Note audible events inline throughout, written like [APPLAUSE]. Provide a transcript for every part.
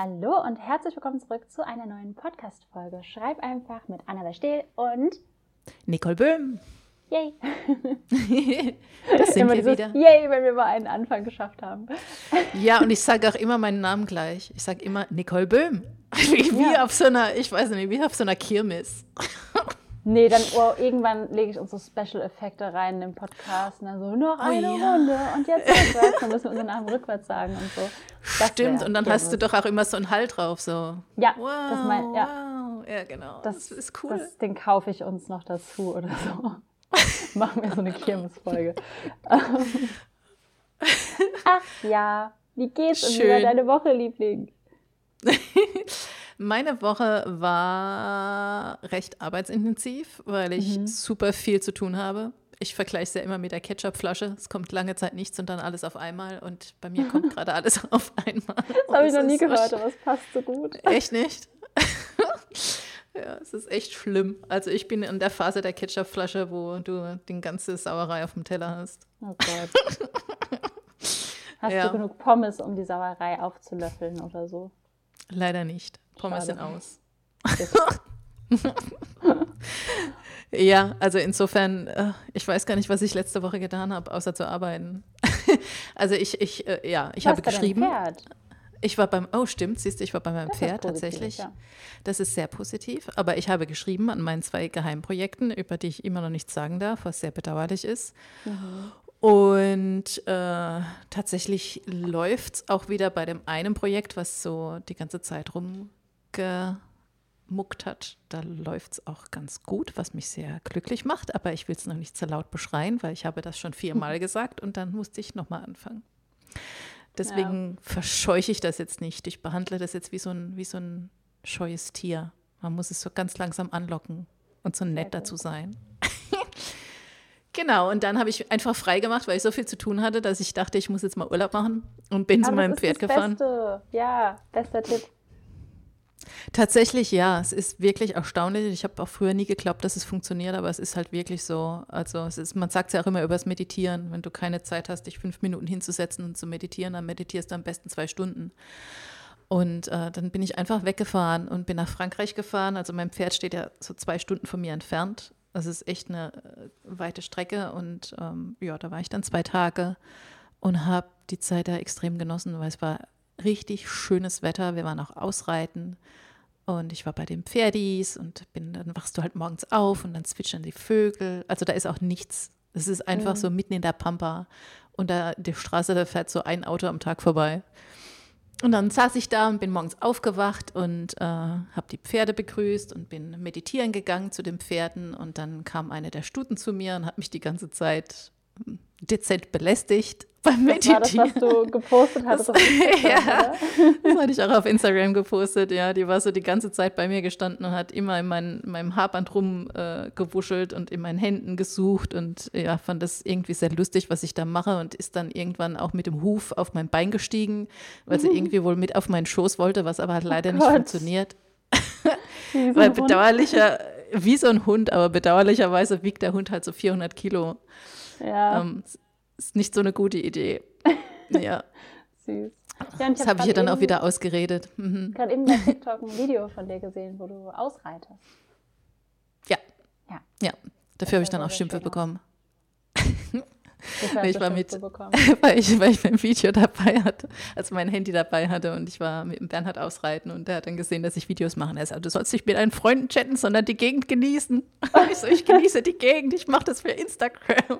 Hallo und herzlich willkommen zurück zu einer neuen Podcast-Folge. Schreib einfach mit Anna Stehl und Nicole Böhm. Yay! [LAUGHS] das [LAUGHS] sind Immer wir dieses wieder. Yay, wenn wir mal einen Anfang geschafft haben. [LAUGHS] Ja, und ich sage auch immer meinen Namen gleich. Ich sage immer Nicole Böhm. Wie, wie Ja. auf so einer, ich weiß nicht, wie auf so einer Kirmes. Nee, dann oh, irgendwann lege ich unsere Special-Effekte rein in den Podcast. Und dann so, noch eine ja. Runde und jetzt rückwärts. Dann müssen wir unseren Namen rückwärts sagen und so. Das Stimmt, und dann hast du Kirmes. doch auch immer so einen Halt drauf, so. Ja, Wow, das mein, ja. wow. Ja, genau. Das, Das, ist cool. Das, den kaufe ich uns noch dazu oder so. [LAUGHS] Machen wir so eine Kirmesfolge. [LAUGHS] Ach ja, wie geht's und wie war Schön. deine Woche, Liebling? [LAUGHS] Meine Woche war recht arbeitsintensiv, weil ich Mhm. super viel zu tun habe. Ich vergleiche es ja immer mit der Ketchupflasche. Es kommt lange Zeit nichts und dann alles auf einmal. Und bei mir kommt [LAUGHS] gerade alles [LAUGHS] auf einmal. Das habe ich noch nie gehört, aber es passt so gut. [LAUGHS] Echt nicht? ja, es ist echt schlimm. Also ich bin in der Phase der Ketchupflasche, wo du die ganze Sauerei auf dem Teller hast. Oh Gott. Hast Ja. du genug Pommes, um die Sauerei aufzulöffeln oder so? Leider nicht. Pommes Schade. sind aus. [LAUGHS] Ja, also insofern, äh, ich weiß gar nicht, was ich letzte Woche getan habe, außer zu arbeiten. [LAUGHS] also ich, ich, äh, ja, ich Du habe geschrieben. Pferd. Ich war beim, oh stimmt, siehst du, ich war bei meinem Das Pferd positiv, tatsächlich. ja. Das ist sehr positiv. Aber ich habe geschrieben an meinen zwei Geheimprojekten, über die ich immer noch nichts sagen darf, was sehr bedauerlich ist. Mhm. Und äh, tatsächlich läuft es auch wieder bei dem einen Projekt, was so die ganze Zeit rumgemuckt hat. Da läuft es auch ganz gut, was mich sehr glücklich macht. Aber ich will es noch nicht so laut beschreien, weil ich habe das schon viermal [LAUGHS] gesagt und dann musste ich nochmal anfangen. Deswegen verscheuche ich das jetzt nicht. Ich behandle das jetzt wie so ein, wie so ein scheues Tier. Man muss es so ganz langsam anlocken und so nett dazu sein. [LAUGHS] genau, und dann habe ich einfach frei gemacht, weil ich so viel zu tun hatte, dass ich dachte, ich muss jetzt mal Urlaub machen und bin zu Aber meinem Pferd gefahren. Beste. Ja, bester Tipp. Tatsächlich, ja, es ist wirklich erstaunlich. Ich habe auch früher nie geglaubt, dass es funktioniert, aber es ist halt wirklich so. Also es ist, man sagt es ja auch immer über das Meditieren. Wenn du keine Zeit hast, dich fünf Minuten hinzusetzen und zu meditieren, dann meditierst du am besten zwei Stunden. Und äh, dann bin ich einfach weggefahren und bin nach Frankreich gefahren. Also mein Pferd steht ja so zwei Stunden von mir entfernt. Das ist echt eine äh, weite Strecke. Und ähm, ja, da war ich dann zwei Tage und habe die Zeit da extrem genossen, weil es war richtig schönes Wetter. Wir waren auch ausreiten und ich war bei den Pferdis und bin, dann wachst du halt morgens auf und dann zwitschern die Vögel. Also da ist auch nichts. Es ist einfach so mitten in der Pampa und da die Straße, da fährt so ein Auto am Tag vorbei. Und dann saß ich da und bin morgens aufgewacht und äh, habe die Pferde begrüßt und bin meditieren gegangen zu den Pferden. Und dann kam eine der Stuten zu mir und hat mich die ganze Zeit hm, dezent belästigt beim Das war das, Meditieren. was du gepostet hattest. auf Instagram, [LAUGHS] Ja. Das hatte ich auch auf Instagram gepostet, ja. Die war so die ganze Zeit bei mir gestanden und hat immer in, mein, in meinem Haarband rumgewuschelt äh, und in meinen Händen gesucht und ja, fand das irgendwie sehr lustig, was ich da mache und ist dann irgendwann auch mit dem Huf auf mein Bein gestiegen, weil sie irgendwie wohl mit auf meinen Schoß wollte, was aber halt leider nicht Gott. funktioniert. [LAUGHS] Weil bedauerlicher, wie so ein Hund, aber bedauerlicherweise wiegt der Hund halt so 400 Kilo. Ja, Ähm, ist nicht so eine gute Idee. [LAUGHS] Ja, süß. Ja, und das habe ich ihr dann auch wieder ausgeredet. Mhm. gerade eben bei TikTok ein Video von dir gesehen, wo du ausreitest. Ja. Ja. Ja, dafür habe ich dann auch Schimpfe bekommen, Wofür Ich war mit- [LAUGHS] weil ich, weil ich mein Video dabei hatte, also mein Handy dabei hatte und ich war mit dem Bernhard ausreiten und der hat dann gesehen, dass ich Videos mache. Er sagt, du sollst nicht mit deinen Freunden chatten, sondern die Gegend genießen. Und ich so, ich genieße die Gegend, ich mache das für Instagram.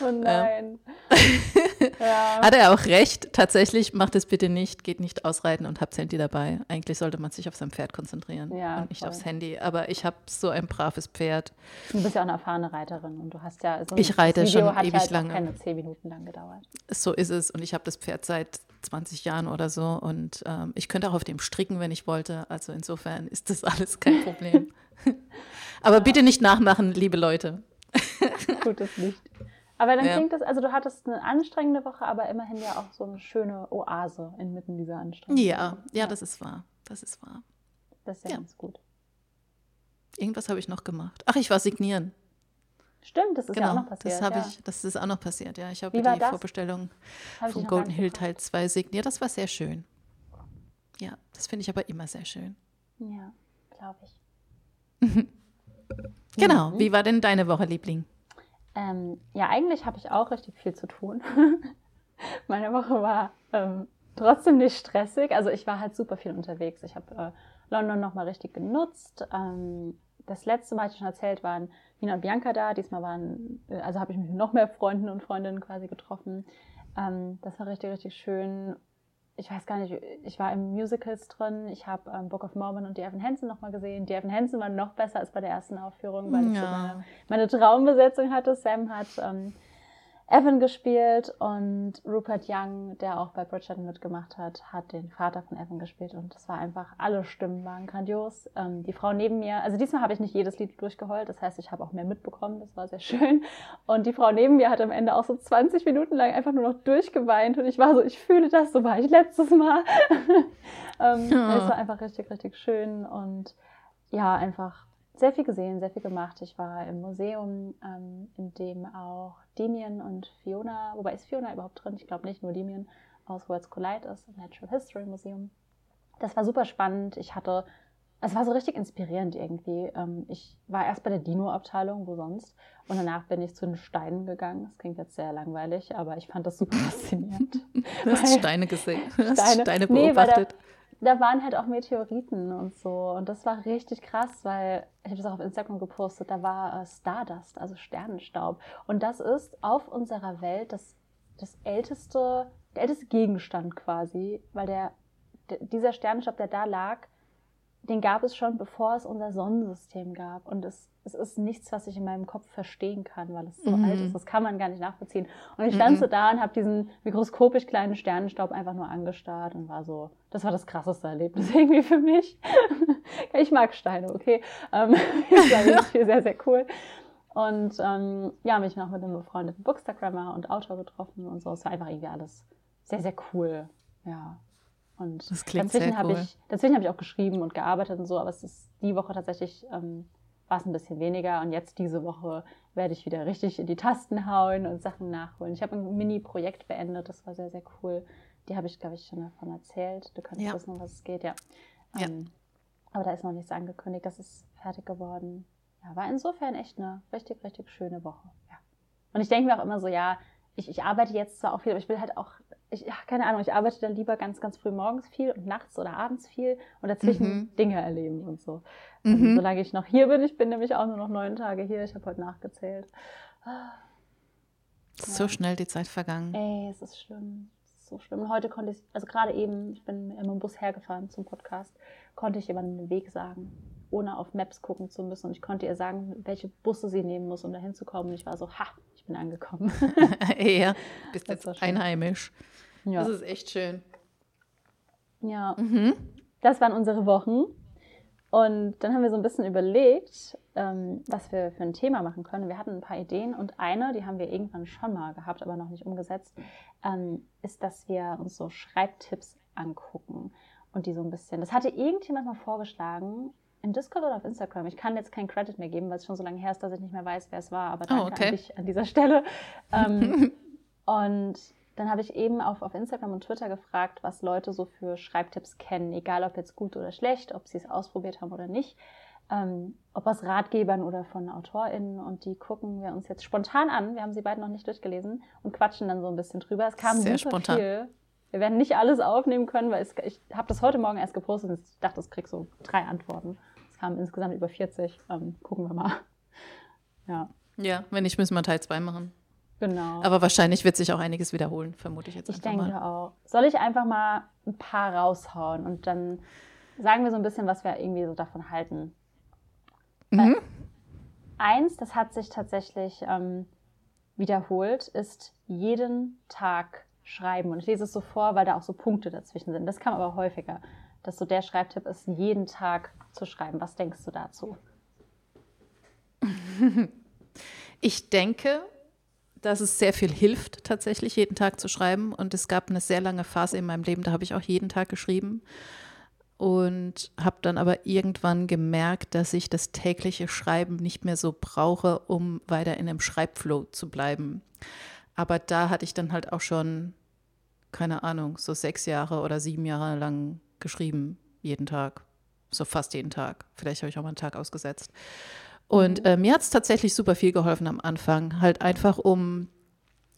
Oh nein. [LAUGHS] ja. Hat er auch recht, tatsächlich, macht es bitte nicht, geht nicht ausreiten und habt das Handy dabei. Eigentlich sollte man sich auf sein Pferd konzentrieren Ja, und nicht voll. aufs Handy. Aber ich habe so ein braves Pferd. Du bist ja auch eine erfahrene Reiterin und du hast ja so ein Ich reite Video schon hat ewig halt lange. keine zehn Minuten lang gedauert. So ist es. Und ich habe das Pferd seit 20 Jahren oder so. Und ähm, ich könnte auch auf dem stricken, wenn ich wollte. Also insofern ist das alles kein Problem. [LAUGHS] Aber bitte nicht nachmachen, liebe Leute. [LAUGHS] Gutes Licht. Aber dann Ja. klingt das, also du hattest eine anstrengende Woche, aber immerhin ja auch so eine schöne Oase inmitten dieser Anstrengung. Ja, ja, das ist wahr. Das ist wahr. Das ist ja, ja. ganz gut. Irgendwas habe ich noch gemacht. Ach, ich war signieren. Stimmt, das ist ja auch noch passiert. das ja. ich, das ist auch noch passiert. Ja, ich habe die das? Vorbestellung Hab gar Golden Hill. Teil 2 signiert. Das war sehr schön. Ja, das finde ich aber immer sehr schön. Ja, glaube ich. [LAUGHS] genau. Mhm. Wie war denn deine Woche, Liebling? Ähm, ja, eigentlich habe ich auch richtig viel zu tun. [LAUGHS] Meine Woche war ähm, trotzdem nicht stressig. Also ich war halt super viel unterwegs. Ich habe äh, London nochmal richtig genutzt. Ähm, das letzte Mal, als ich schon erzählt, waren Nina und Bianca da. Diesmal waren, äh, also habe ich mich mit noch mehr Freunden und Freundinnen quasi getroffen. Ähm, das war richtig, richtig schön. Ich weiß gar nicht, ich war im Musicals drin. Ich habe ähm, Book of Mormon und die Evan Hansen nochmal gesehen. Die Evan Hansen waren noch besser als bei der ersten Aufführung, weil ja. ich so meine, meine, Traumbesetzung hatte. Sam hat ähm, Evan gespielt und Rupert Young, der auch bei Bridgerton mitgemacht hat, hat den Vater von Evan gespielt und das war einfach, alle Stimmen waren grandios. Ähm, die Frau neben mir, also diesmal habe ich nicht jedes Lied durchgeheult, das heißt, ich habe auch mehr mitbekommen, das war sehr schön. Und die Frau neben mir hat am Ende auch so 20 Minuten lang einfach nur noch durchgeweint und ich war so, ich fühle das, so war ich letztes Mal. [LAUGHS] ähm, ja. Es war einfach richtig, richtig schön und ja, einfach sehr viel gesehen, sehr viel gemacht. Ich war im Museum, ähm, in dem auch Damien und Fiona, wobei ist Fiona überhaupt drin? Ich glaube nicht, nur Damien aus Worlds Collide ist, im Natural History Museum. Das war super spannend. Ich hatte, es war so richtig inspirierend irgendwie. Ähm, ich war erst bei der Dino-Abteilung, wo sonst, und danach bin ich zu den Steinen gegangen. Das klingt jetzt sehr langweilig, aber ich fand das super [LAUGHS] faszinierend. Du hast Steine gesehen, du hast Steine, Steine beobachtet. Nee, da waren halt auch Meteoriten und so. Und das war richtig krass, weil ich habe das auch auf Instagram gepostet, da war äh, Stardust, also Sternenstaub. Und das ist auf unserer Welt das, das älteste, der älteste Gegenstand quasi, weil der, der, dieser Sternenstaub, der da lag, den gab es schon, bevor es unser Sonnensystem gab. Und es, es ist nichts, was ich in meinem Kopf verstehen kann, weil es so mhm. alt ist. Das kann man gar nicht nachvollziehen. Und ich stand mhm. so da und habe diesen mikroskopisch kleinen Sternenstaub einfach nur angestarrt und war so, das war das krasseste Erlebnis [LAUGHS] irgendwie für mich. ich mag Steine, okay. Ähm, [LAUGHS] das war sehr, sehr cool. Und ähm, ja, mich noch mit einem befreundeten Bookstagrammer und Autor getroffen und so. Es war einfach irgendwie alles sehr, sehr cool. Ja, und das klingt dazwischen habe cool. ich, dazwischen habe ich auch geschrieben und gearbeitet und so, aber es ist die Woche tatsächlich ähm, war es ein bisschen weniger und jetzt diese Woche werde ich wieder richtig in die Tasten hauen und Sachen nachholen. Ich habe ein Mini-Projekt beendet, das war sehr, sehr cool. Die habe ich, glaube ich, schon davon erzählt. Du kannst ja. wissen, um was es geht, ja. ja. Ähm, aber da ist noch nichts angekündigt, das ist fertig geworden. Ja, war insofern echt eine richtig, richtig schöne Woche. Ja. Und ich denke mir auch immer so, ja, ich, ich arbeite jetzt zwar auch viel, aber ich will halt auch ich, ja, keine Ahnung, ich arbeite dann lieber ganz, ganz früh morgens viel und nachts oder abends viel und dazwischen mhm. Dinge erleben und so. Mhm. Und solange ich noch hier bin, ich bin nämlich auch nur noch neun Tage hier, ich habe heute nachgezählt. So ja. schnell die Zeit vergangen. Ey, es ist schlimm. Es ist so schlimm. heute konnte ich, also gerade eben, ich bin im Bus hergefahren zum Podcast, konnte ich jemandem den Weg sagen, ohne auf Maps gucken zu müssen. Und ich konnte ihr sagen, welche Busse sie nehmen muss, um da hinzukommen. Und ich war so, ha, ich bin angekommen. [LAUGHS] ja, bist jetzt einheimisch. Ja. Das ist echt schön. Ja. Mhm. Das waren unsere Wochen. Und dann haben wir so ein bisschen überlegt, ähm, was wir für ein Thema machen können. Wir hatten ein paar Ideen und eine, die haben wir irgendwann schon mal gehabt, aber noch nicht umgesetzt, ähm, ist, dass wir uns so Schreibtipps angucken und die so ein bisschen. Das hatte irgendjemand mal vorgeschlagen, im Discord oder auf Instagram. Ich kann jetzt keinen Credit mehr geben, weil es schon so lange her ist, dass ich nicht mehr weiß, wer es war. Aber danke oh, okay. an dich an dieser Stelle. Ähm, [LAUGHS] und dann habe ich eben auf, auf Instagram und Twitter gefragt, was Leute so für Schreibtipps kennen, egal ob jetzt gut oder schlecht, ob sie es ausprobiert haben oder nicht. Ähm, ob aus Ratgebern oder von AutorInnen und die gucken wir uns jetzt spontan an. Wir haben sie beide noch nicht durchgelesen und quatschen dann so ein bisschen drüber. Es kam Sehr super spontan. viel. Wir werden nicht alles aufnehmen können, weil es, ich habe das heute Morgen erst gepostet und ich dachte, es krieg so drei Antworten. Kamen insgesamt über 40. Ähm, gucken wir mal. [LAUGHS] Ja. Ja, wenn nicht, müssen wir Teil 2 machen. Genau. Aber wahrscheinlich wird sich auch einiges wiederholen, vermute ich jetzt ich denke mal. auch. Soll ich einfach mal ein paar raushauen und dann sagen wir so ein bisschen, was wir irgendwie so davon halten. Mhm. Eins, das hat sich tatsächlich ähm, wiederholt, ist jeden Tag schreiben. Und ich lese es so vor, weil da auch so Punkte dazwischen sind. Das kam aber häufiger, dass so der Schreibtipp ist, jeden Tag zu schreiben. Was denkst du dazu? [LAUGHS] Ich denke, dass es sehr viel hilft, tatsächlich jeden Tag zu schreiben. Und es gab eine sehr lange Phase in meinem Leben, da habe ich auch jeden Tag geschrieben. Und habe dann aber irgendwann gemerkt, dass ich das tägliche Schreiben nicht mehr so brauche, um weiter in einem Schreibflow zu bleiben. Aber da hatte ich dann halt auch schon, keine Ahnung, so sechs Jahre oder sieben Jahre lang geschrieben, jeden Tag. So fast jeden Tag. Vielleicht habe ich auch mal einen Tag ausgesetzt. Und äh, mir hat es tatsächlich super viel geholfen am Anfang. Halt einfach, um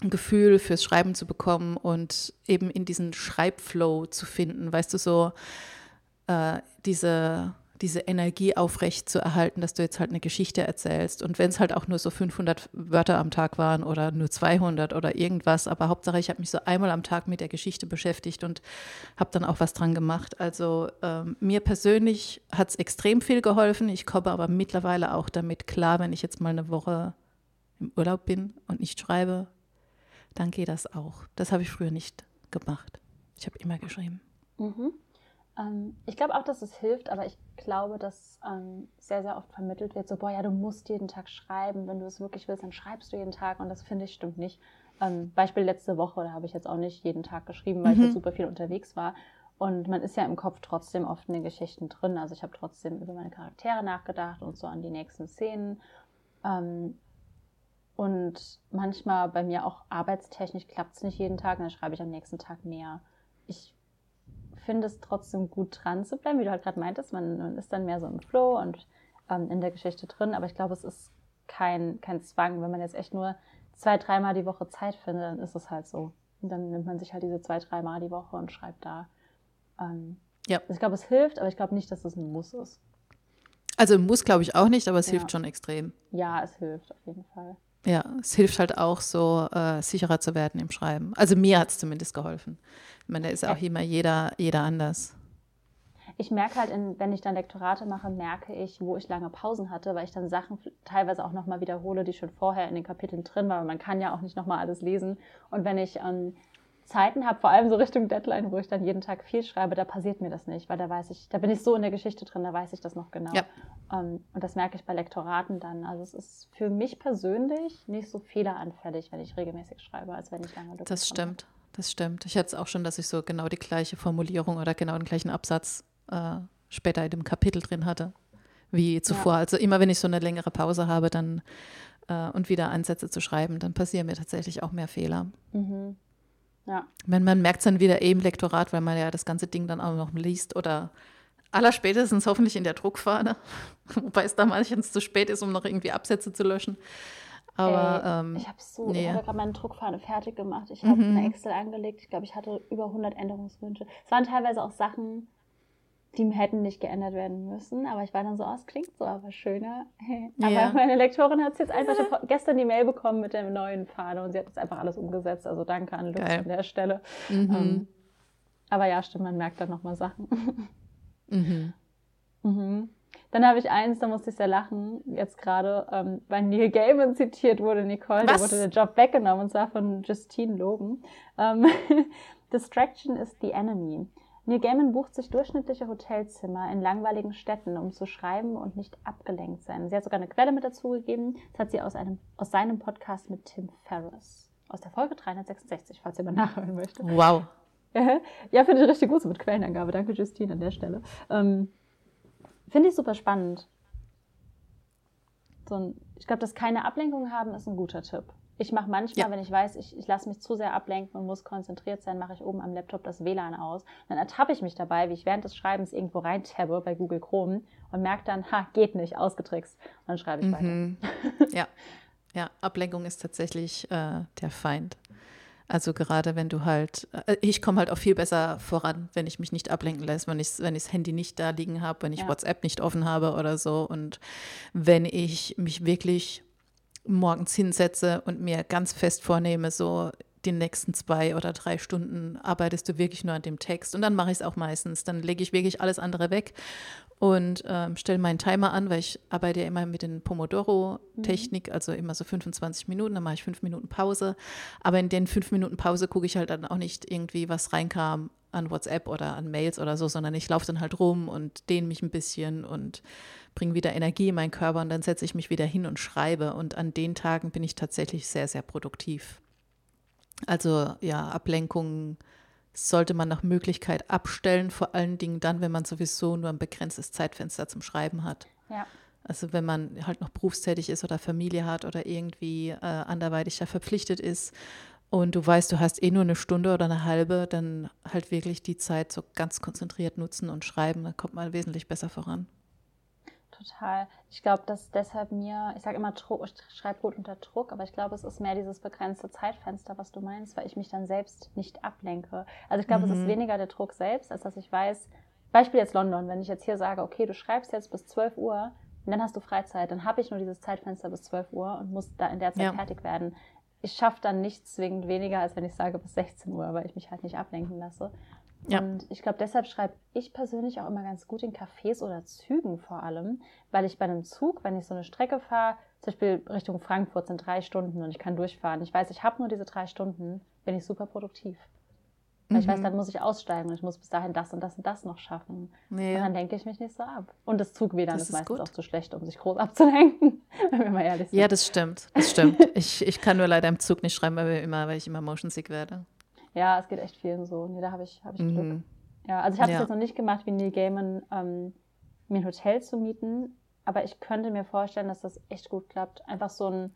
ein Gefühl fürs Schreiben zu bekommen und eben in diesen Schreibflow zu finden. Weißt du, so äh, diese, diese Energie aufrecht zu erhalten, dass du jetzt halt eine Geschichte erzählst. Und wenn es halt auch nur so 500 Wörter am Tag waren oder nur 200 oder irgendwas, aber Hauptsache, ich habe mich so einmal am Tag mit der Geschichte beschäftigt und habe dann auch was dran gemacht. Also ähm, mir persönlich hat es extrem viel geholfen. Ich komme aber mittlerweile auch damit klar, wenn ich jetzt mal eine Woche im Urlaub bin und nicht schreibe, dann geht das auch. Das habe ich früher nicht gemacht. Ich habe immer geschrieben. Mhm. Ähm, ich glaube auch, dass es hilft, aber ich glaube, dass ähm, sehr, sehr oft vermittelt wird, so, boah, ja, du musst jeden Tag schreiben. Wenn du es wirklich willst, dann schreibst du jeden Tag. Und das finde ich stimmt nicht. Ähm, Beispiel letzte Woche, da habe ich jetzt auch nicht jeden Tag geschrieben, weil ich Mhm. jetzt super viel unterwegs war. Und man ist ja im Kopf trotzdem oft in den Geschichten drin. Also ich habe trotzdem über meine Charaktere nachgedacht und so an die nächsten Szenen. Ähm, und manchmal bei mir auch arbeitstechnisch klappt es nicht jeden Tag, dann schreibe ich am nächsten Tag mehr. Ich finde es trotzdem gut dran zu bleiben, wie du halt gerade meintest. Man, ist dann mehr so im Flow und ähm, in der Geschichte drin. Aber ich glaube, es ist kein, kein Zwang. Wenn man jetzt echt nur zwei, dreimal die Woche Zeit findet, dann ist es halt so. Und dann nimmt man sich halt diese zwei, dreimal die Woche und schreibt da. Ähm, Ja. Ich glaube, es hilft, aber ich glaube nicht, dass es ein Muss ist. Also muss, glaube ich, auch nicht, aber es Ja. hilft schon extrem. Ja, es hilft auf jeden Fall. Ja, es hilft halt auch so, äh, sicherer zu werden im Schreiben. Also mir hat es zumindest geholfen. Ich meine, da ist auch immer jeder, jeder anders. Ich merke halt, in, wenn ich dann Lektorate mache, merke ich, wo ich lange Pausen hatte, weil ich dann Sachen teilweise auch nochmal wiederhole, die schon vorher in den Kapiteln drin waren. Man kann ja auch nicht nochmal alles lesen. Und wenn ich ähm, Zeiten habe, vor allem so Richtung Deadline, wo ich dann jeden Tag viel schreibe, da passiert mir das nicht, weil da weiß ich, da bin ich so in der Geschichte drin, da weiß ich das noch genau. Ja. Ähm, und das merke ich bei Lektoraten dann. Also es ist für mich persönlich nicht so fehleranfällig, wenn ich regelmäßig schreibe, als wenn ich lange Lücken Das stimmt, das stimmt. Ich hatte es auch schon, dass ich so genau die gleiche Formulierung oder genau den gleichen Absatz äh, später in dem Kapitel drin hatte wie zuvor. Also immer wenn ich so eine längere Pause habe dann äh, und wieder ansetze zu schreiben, dann passieren mir tatsächlich auch mehr Fehler. Mhm. Ja. Man, man merkt es dann wieder eben im Lektorat, weil man ja das ganze Ding dann auch noch liest oder allerspätestens hoffentlich in der Druckfahne, [LAUGHS] wobei es da manchens zu spät ist, um noch irgendwie Absätze zu löschen. Aber Ey, ähm, ich habe so, nee. ich habe gerade meine Druckfahne fertig gemacht. Ich habe Mhm. eine Excel angelegt. Ich glaube, ich hatte über 100 Änderungswünsche. Es waren teilweise auch Sachen, die hätten nicht geändert werden müssen. Aber ich war dann so, oh, es klingt so, aber schöner. [LAUGHS] aber Ja. meine Lektorin hat es jetzt einfach ich gestern die Mail bekommen mit der neuen Fahne und sie hat es einfach alles umgesetzt. Also danke an Geil. an der Stelle. mhm, Ähm, aber ja, stimmt, man merkt dann nochmal Sachen. [LAUGHS] mhm. Mhm. Dann habe ich eins, da musste ich sehr lachen, jetzt gerade, ähm, weil Neil Gaiman zitiert wurde, Nicole, da Was? wurde der Job weggenommen, und zwar von Justine Logan. Ähm, [LAUGHS] Distraction is the enemy. Neil Gaiman bucht sich durchschnittliche Hotelzimmer in langweiligen Städten, um zu schreiben und nicht abgelenkt sein. Sie hat sogar eine Quelle mit dazugegeben. Das hat sie aus, einem, aus seinem Podcast mit Tim Ferriss. Aus der Folge 366, falls ihr mal [LAUGHS] nachhören möchtet. Wow. [LAUGHS] Ja, finde ich richtig gut so mit Quellenangabe. Danke, Justine, an der Stelle. Ähm, finde ich super spannend. So ein, ich glaube, dass keine Ablenkung haben, ist ein guter Tipp. Ich mache manchmal, Ja. wenn ich weiß, ich, ich lasse mich zu sehr ablenken und muss konzentriert sein, mache ich oben am Laptop das WLAN aus. Dann ertappe ich mich dabei, wie ich während des Schreibens irgendwo reintabbe bei Google Chrome und merke dann, ha, geht nicht, ausgetrickst. Und dann schreibe ich weiter. Mhm. [LAUGHS] Ja. ja, Ablenkung ist tatsächlich äh, der Feind. Also gerade wenn du halt, äh, ich komme halt auch viel besser voran, wenn ich mich nicht ablenken lässt, wenn ich wenn ich das Handy nicht da liegen habe, wenn ich Ja. WhatsApp nicht offen habe oder so und wenn ich mich wirklich morgens hinsetze und mir ganz fest vornehme, so die nächsten zwei oder drei Stunden arbeitest du wirklich nur an dem Text und dann mache ich es auch meistens. Dann lege ich wirklich alles andere weg und ähm, stelle meinen Timer an, weil ich arbeite ja immer mit den Pomodoro-Technik, also immer so 25 Minuten, dann mache ich fünf Minuten Pause. Aber in den fünf Minuten Pause gucke ich halt dann auch nicht irgendwie, was reinkam an WhatsApp oder an Mails oder so, sondern ich laufe dann halt rum und dehne mich ein bisschen und bringe wieder Energie in meinen Körper und dann setze ich mich wieder hin und schreibe. Und an den Tagen bin ich tatsächlich sehr, sehr produktiv. Also ja, Ablenkungen sollte man nach Möglichkeit abstellen, vor allen Dingen dann, wenn man sowieso nur ein begrenztes Zeitfenster zum Schreiben hat. Ja. Also wenn man halt noch berufstätig ist oder Familie hat oder irgendwie äh, anderweitig da verpflichtet ist und du weißt, du hast eh nur eine Stunde oder eine halbe, dann halt wirklich die Zeit so ganz konzentriert nutzen und schreiben, dann kommt man wesentlich besser voran. Total. Ich glaube, dass deshalb mir, ich sage immer, ich schreibe gut unter Druck, aber ich glaube, es ist mehr dieses begrenzte Zeitfenster, was du meinst, weil ich mich dann selbst nicht ablenke. Also ich glaube, mhm. es ist mhm. weniger der Druck selbst, als dass ich weiß, Beispiel jetzt London, wenn ich jetzt hier sage, okay, du schreibst jetzt bis 12 Uhr und dann hast du Freizeit, dann habe ich nur dieses Zeitfenster bis 12 Uhr und muss da in der Zeit ja. fertig werden. Ich schaffe dann nicht zwingend weniger, als wenn ich sage bis 16 Uhr, weil ich mich halt nicht ablenken lasse. Ja. Und ich glaube, deshalb schreibe ich persönlich auch immer ganz gut in Cafés oder Zügen vor allem, weil ich bei einem Zug, wenn ich so eine Strecke fahre, zum Beispiel Richtung Frankfurt sind drei Stunden und ich kann durchfahren. Ich weiß, ich habe nur diese drei Stunden, bin ich super produktiv. Weil mhm. ich weiß, mhm. dann muss ich aussteigen und ich muss bis dahin das und das und das noch schaffen. Ja. Und dann denke ich mich nicht so ab. Und das Zugwedern ist, ist meistens gut. auch zu schlecht, um sich groß [LAUGHS] abzulenken, wenn wir mal ehrlich sind. Ja, das stimmt. Das stimmt. [LAUGHS] ich, ich kann nur leider im Zug nicht schreiben, weil, immer, weil ich immer motion sick werde. Ja, es geht echt vielen so. Nee, da habe ich, hab ich Glück. Mhm. Ja, also ich habe es ja. jetzt noch nicht gemacht, wie Neil Gaiman, ähm, mir ein Hotel zu mieten. Aber ich könnte mir vorstellen, dass das echt gut klappt. Einfach so ein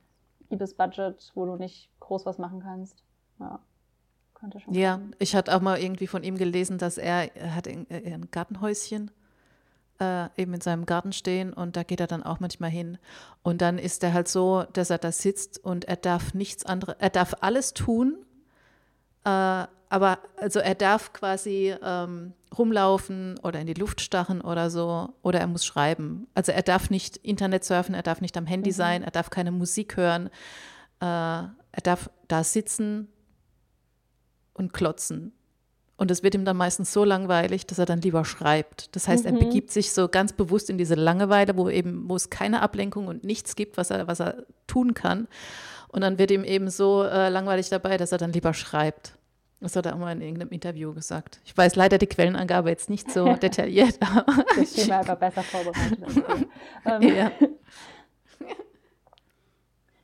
liebes Budget, wo du nicht groß was machen kannst. Ja. Könnte schon ja, sein. ich hatte auch mal irgendwie von ihm gelesen, dass er, er hat ein, äh, ein Gartenhäuschen äh, eben in seinem Garten stehen und da geht er dann auch manchmal hin. Und dann ist er halt so, dass er da sitzt und er darf nichts anderes, er darf alles tun, äh, aber also er darf quasi ähm, rumlaufen oder in die Luft stachen oder so oder er muss schreiben. Also er darf nicht Internet surfen, er darf nicht am Handy mhm. sein, er darf keine Musik hören, äh, er darf da sitzen und klotzen. Und es wird ihm dann meistens so langweilig, dass er dann lieber schreibt. Das heißt, mhm. er begibt sich so ganz bewusst in diese Langeweile, wo eben, wo es keine Ablenkung und nichts gibt, was er, was er tun kann. Und dann wird ihm eben so äh, langweilig dabei, dass er dann lieber schreibt. Das hat er auch mal in irgendeinem Interview gesagt. Ich weiß leider die Quellenangabe jetzt nicht so [LAUGHS] detailliert. [LAUGHS] Aber das ist aber besser vorbereitet. [LAUGHS] ähm, ja.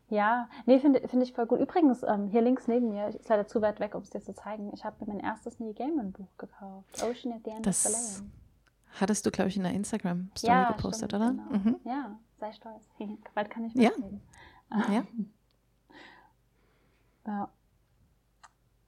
Ja, nee, finde find ich voll gut. Übrigens, ähm, hier links neben mir, ist leider zu weit weg, um es dir zu zeigen, ich habe mir mein erstes Neil Gaiman Buch gekauft. Ocean at the End das of the Lane. Hattest du, glaube ich, in der Instagram-Story ja, gepostet, stimmt, oder? Genau. Mhm. Ja, sei stolz. Bald kann ich mitreden. Ja. ja. Ja.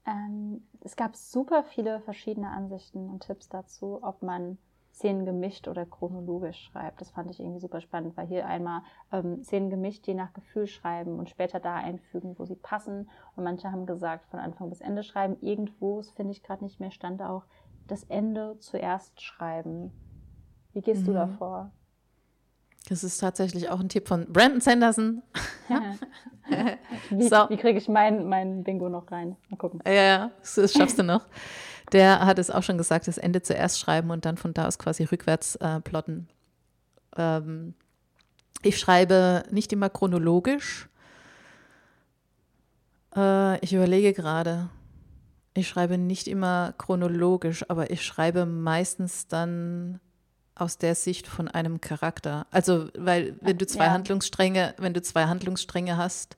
Ähm, es gab super viele verschiedene Ansichten und Tipps dazu, ob man Szenen gemischt oder chronologisch schreibt. Das fand ich irgendwie super spannend, weil hier einmal ähm, Szenen gemischt, je nach Gefühl schreiben und später da einfügen, wo sie passen. Und manche haben gesagt, von Anfang bis Ende schreiben. Irgendwo, das finde ich gerade nicht mehr, stand auch das Ende zuerst schreiben. Wie gehst mhm. du davor? Das ist tatsächlich auch ein Tipp von Brandon Sanderson. [LAUGHS] wie, so. wie kriege ich mein, mein Bingo noch rein? Mal gucken. Ja, ja, das schaffst du noch. Der hat es auch schon gesagt, das Ende zuerst schreiben und dann von da aus quasi rückwärts äh, plotten. Ähm, ich schreibe nicht immer chronologisch. Äh, ich überlege gerade. Ich schreibe nicht immer chronologisch, aber ich schreibe meistens dann aus der Sicht von einem Charakter. Also, weil wenn du zwei ja. Handlungsstränge, wenn du zwei Handlungsstränge hast,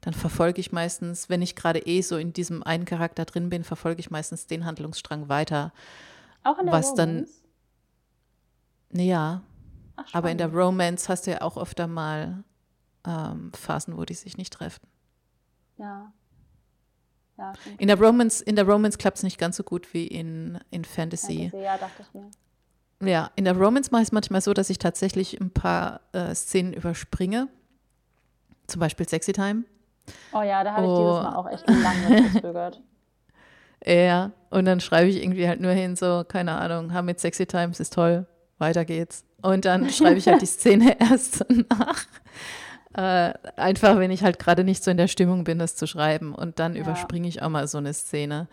dann verfolge ich meistens, wenn ich gerade eh so in diesem einen Charakter drin bin, verfolge ich meistens den Handlungsstrang weiter. Auch in der was Romance? dann Ja. Ach, aber in der Romance hast du ja auch öfter mal ähm, Phasen, wo die sich nicht treffen. Ja. ja in der Romance, in der Romance klappt es nicht ganz so gut wie in, in Fantasy. Fantasy. Ja, dachte ich mir. Ja, in der Romance mache ich es manchmal so, dass ich tatsächlich ein paar äh, Szenen überspringe. Zum Beispiel Sexy Time. Oh ja, da habe ich oh. dieses Mal auch echt lange gezögert. [LAUGHS] Ja, und dann schreibe ich irgendwie halt nur hin, so, keine Ahnung, haben mit Sexy Times, ist toll, weiter geht's. Und dann schreibe ich halt die [LAUGHS] Szene erst nach. Äh, einfach, wenn ich halt gerade nicht so in der Stimmung bin, das zu schreiben. Und dann ja. überspringe ich auch mal so eine Szene.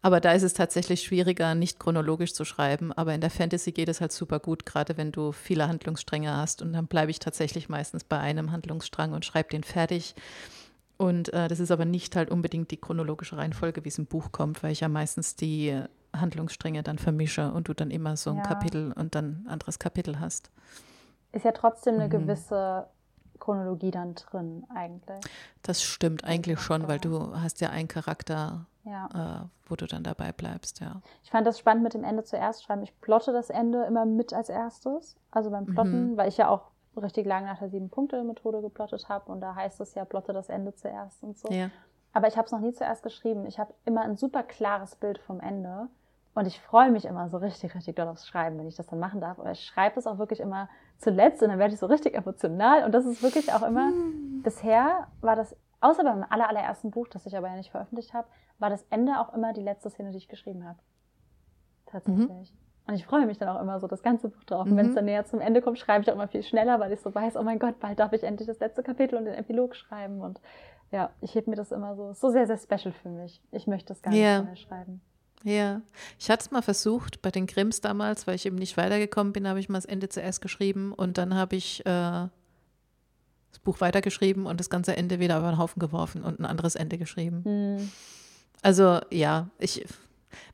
Aber da ist es tatsächlich schwieriger, nicht chronologisch zu schreiben. Aber in der Fantasy geht es halt super gut, gerade wenn du viele Handlungsstränge hast. Und dann bleibe ich tatsächlich meistens bei einem Handlungsstrang und schreibe den fertig. Und äh, das ist aber nicht halt unbedingt die chronologische Reihenfolge, wie es im Buch kommt, weil ich ja meistens die Handlungsstränge dann vermische und du dann immer so ein ja. Kapitel und dann ein anderes Kapitel hast. Ist ja trotzdem eine mhm. gewisse Chronologie dann drin eigentlich. Das stimmt eigentlich schon, weil du hast ja einen Charakter, ja. Äh, wo du dann dabei bleibst, ja. Ich fand das spannend mit dem Ende zuerst schreiben. Ich plotte das Ende immer mit als erstes, also beim Plotten, mhm. weil ich ja auch richtig lange nach der Sieben-Punkte-Methode geplottet habe und da heißt es ja, plotte das Ende zuerst und so. Ja. aber ich habe es noch nie zuerst geschrieben. Ich habe immer ein super klares Bild vom Ende. Und ich freue mich immer so richtig, richtig doll aufs Schreiben, wenn ich das dann machen darf. Aber ich schreibe es auch wirklich immer zuletzt und dann werde ich so richtig emotional. Und das ist wirklich auch immer, hm. bisher war das, außer beim aller, allerersten Buch, das ich aber ja nicht veröffentlicht habe, war das Ende auch immer die letzte Szene, die ich geschrieben habe. Tatsächlich. Mhm. Und ich freue mich dann auch immer so das ganze Buch drauf. Und wenn es mhm. dann näher zum Ende kommt, schreibe ich auch immer viel schneller, weil ich so weiß, oh mein Gott, bald darf ich endlich das letzte Kapitel und den Epilog schreiben. Und ja, ich hebe mir das immer so, so sehr, sehr special für mich. Ich möchte das gar nicht yeah. mehr schreiben. Ja, ich hatte es mal versucht bei den Grimms damals, weil ich eben nicht weitergekommen bin, habe ich mal das Ende zuerst geschrieben und dann habe ich äh, das Buch weitergeschrieben und das ganze Ende wieder über den Haufen geworfen und ein anderes Ende geschrieben. Mhm. Also ja, ich